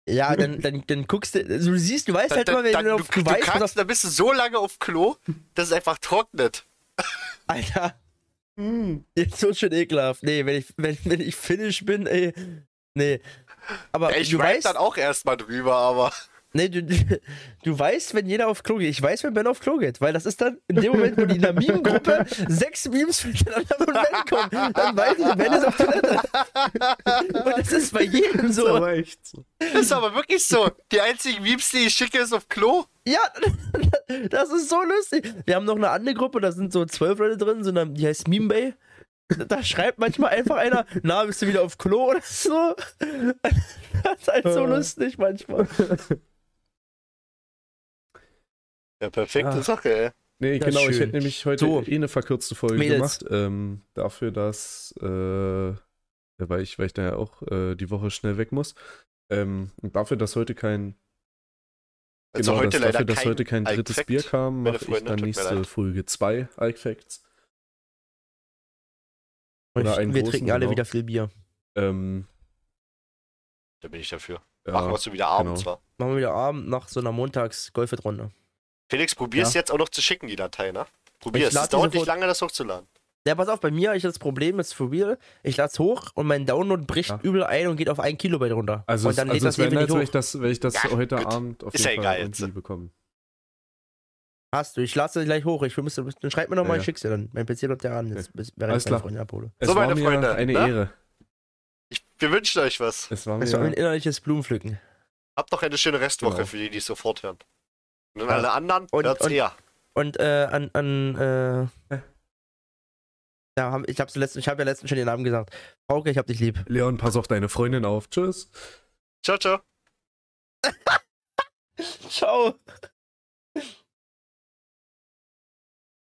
Ja, dann, dann, dann guckst du, also du siehst, du weißt Dann, halt immer, dann, wenn dann, du, du, auf, du weißt, kannst, dann bist du so lange auf Klo, dass es einfach trocknet. Alter, Hm. jetzt so schön ekelhaft. Nee, wenn ich, wenn, wenn ich finish bin, ey, nee. Aber Ich du weiß weißt, dann auch erstmal drüber, aber. nee, du, du, du weißt, wenn jeder auf Klo geht. Ich weiß, wenn Ben auf Klo geht, weil das ist dann in dem Moment, wo die in der Meme-Gruppe sechs Memes miteinander von Ben kommen, dann weiß ich, Ben ist auf Toilette. Und das ist bei jedem Das ist so. aber echt so. Das ist aber wirklich so. Die einzigen Memes, die ich schicke, ist auf Klo. Ja, (laughs) das ist so lustig. Wir haben noch eine andere Gruppe, da sind so zwölf Leute drin, so eine, die heißt Meme Bay. Da schreibt manchmal einfach einer, na, bist du wieder auf Klo oder so? Das ist halt so Ja. lustig manchmal. Ja, perfekte Ah. Sache, ey. Nee, Ja, genau, ich schön. hätte nämlich heute So. eh eine verkürzte Folge Mädels. gemacht. Ähm, dafür, dass, äh, ja, weil ich, weil ich da ja auch äh, die Woche schnell weg muss. Ähm, und dafür, dass heute kein, Also genau, heute dass, leider dafür, dass kein heute kein drittes Bier kam, mache ich dann nächste. Folge zwei Ike Facts. Und Oder einen wir trinken alle genau. wieder viel Bier. Ähm, Da bin ich dafür. ja, Machen wir es so wieder abends, genau. wa? Machen wir wieder Abend nach so einer Montags-Golfet-Runde. Felix, probier's jetzt auch noch zu schicken, die Datei, ne? Probier Ich es. Es die dauert nicht lange, das hochzuladen. Ja, pass auf, bei mir habe ich das Problem, ist for real, ich lade es hoch und mein Download bricht Ja. übel ein und geht auf ein Kilobyte runter. Also, und dann es, lädt also das es wäre ewig nett, nicht wenn hoch. ich das, wenn ich das Ja, heute gut. Abend auf Ist jeden ja Fall egal irgendwie jetzt. bekommen. Hast du, ich lade es gleich hoch. Ich müsste, dann schreib mir nochmal, Ja, ich ja. schick's dir dann. Mein PC läuft ja an, jetzt, bis- während Alles ich meine. Freunde abhole. Es So, war meine mir Freunde, eine ne? Ehre. Ich, wir wünschen euch was. Es war Das war ein mir, innerliches Blumenpflücken. Habt noch eine schöne Restwoche Genau. für die, die es sofort hören. Und an Ja. alle anderen Und- hört's und- eher. Und äh, an, an äh, ja, hab, ich hab's letzten, ich habe ja letztens schon den Namen gesagt. Frauke, ich hab dich lieb. Leon, pass auf deine Freundin auf. Tschüss. Ciao, ciao. (laughs) Ciao.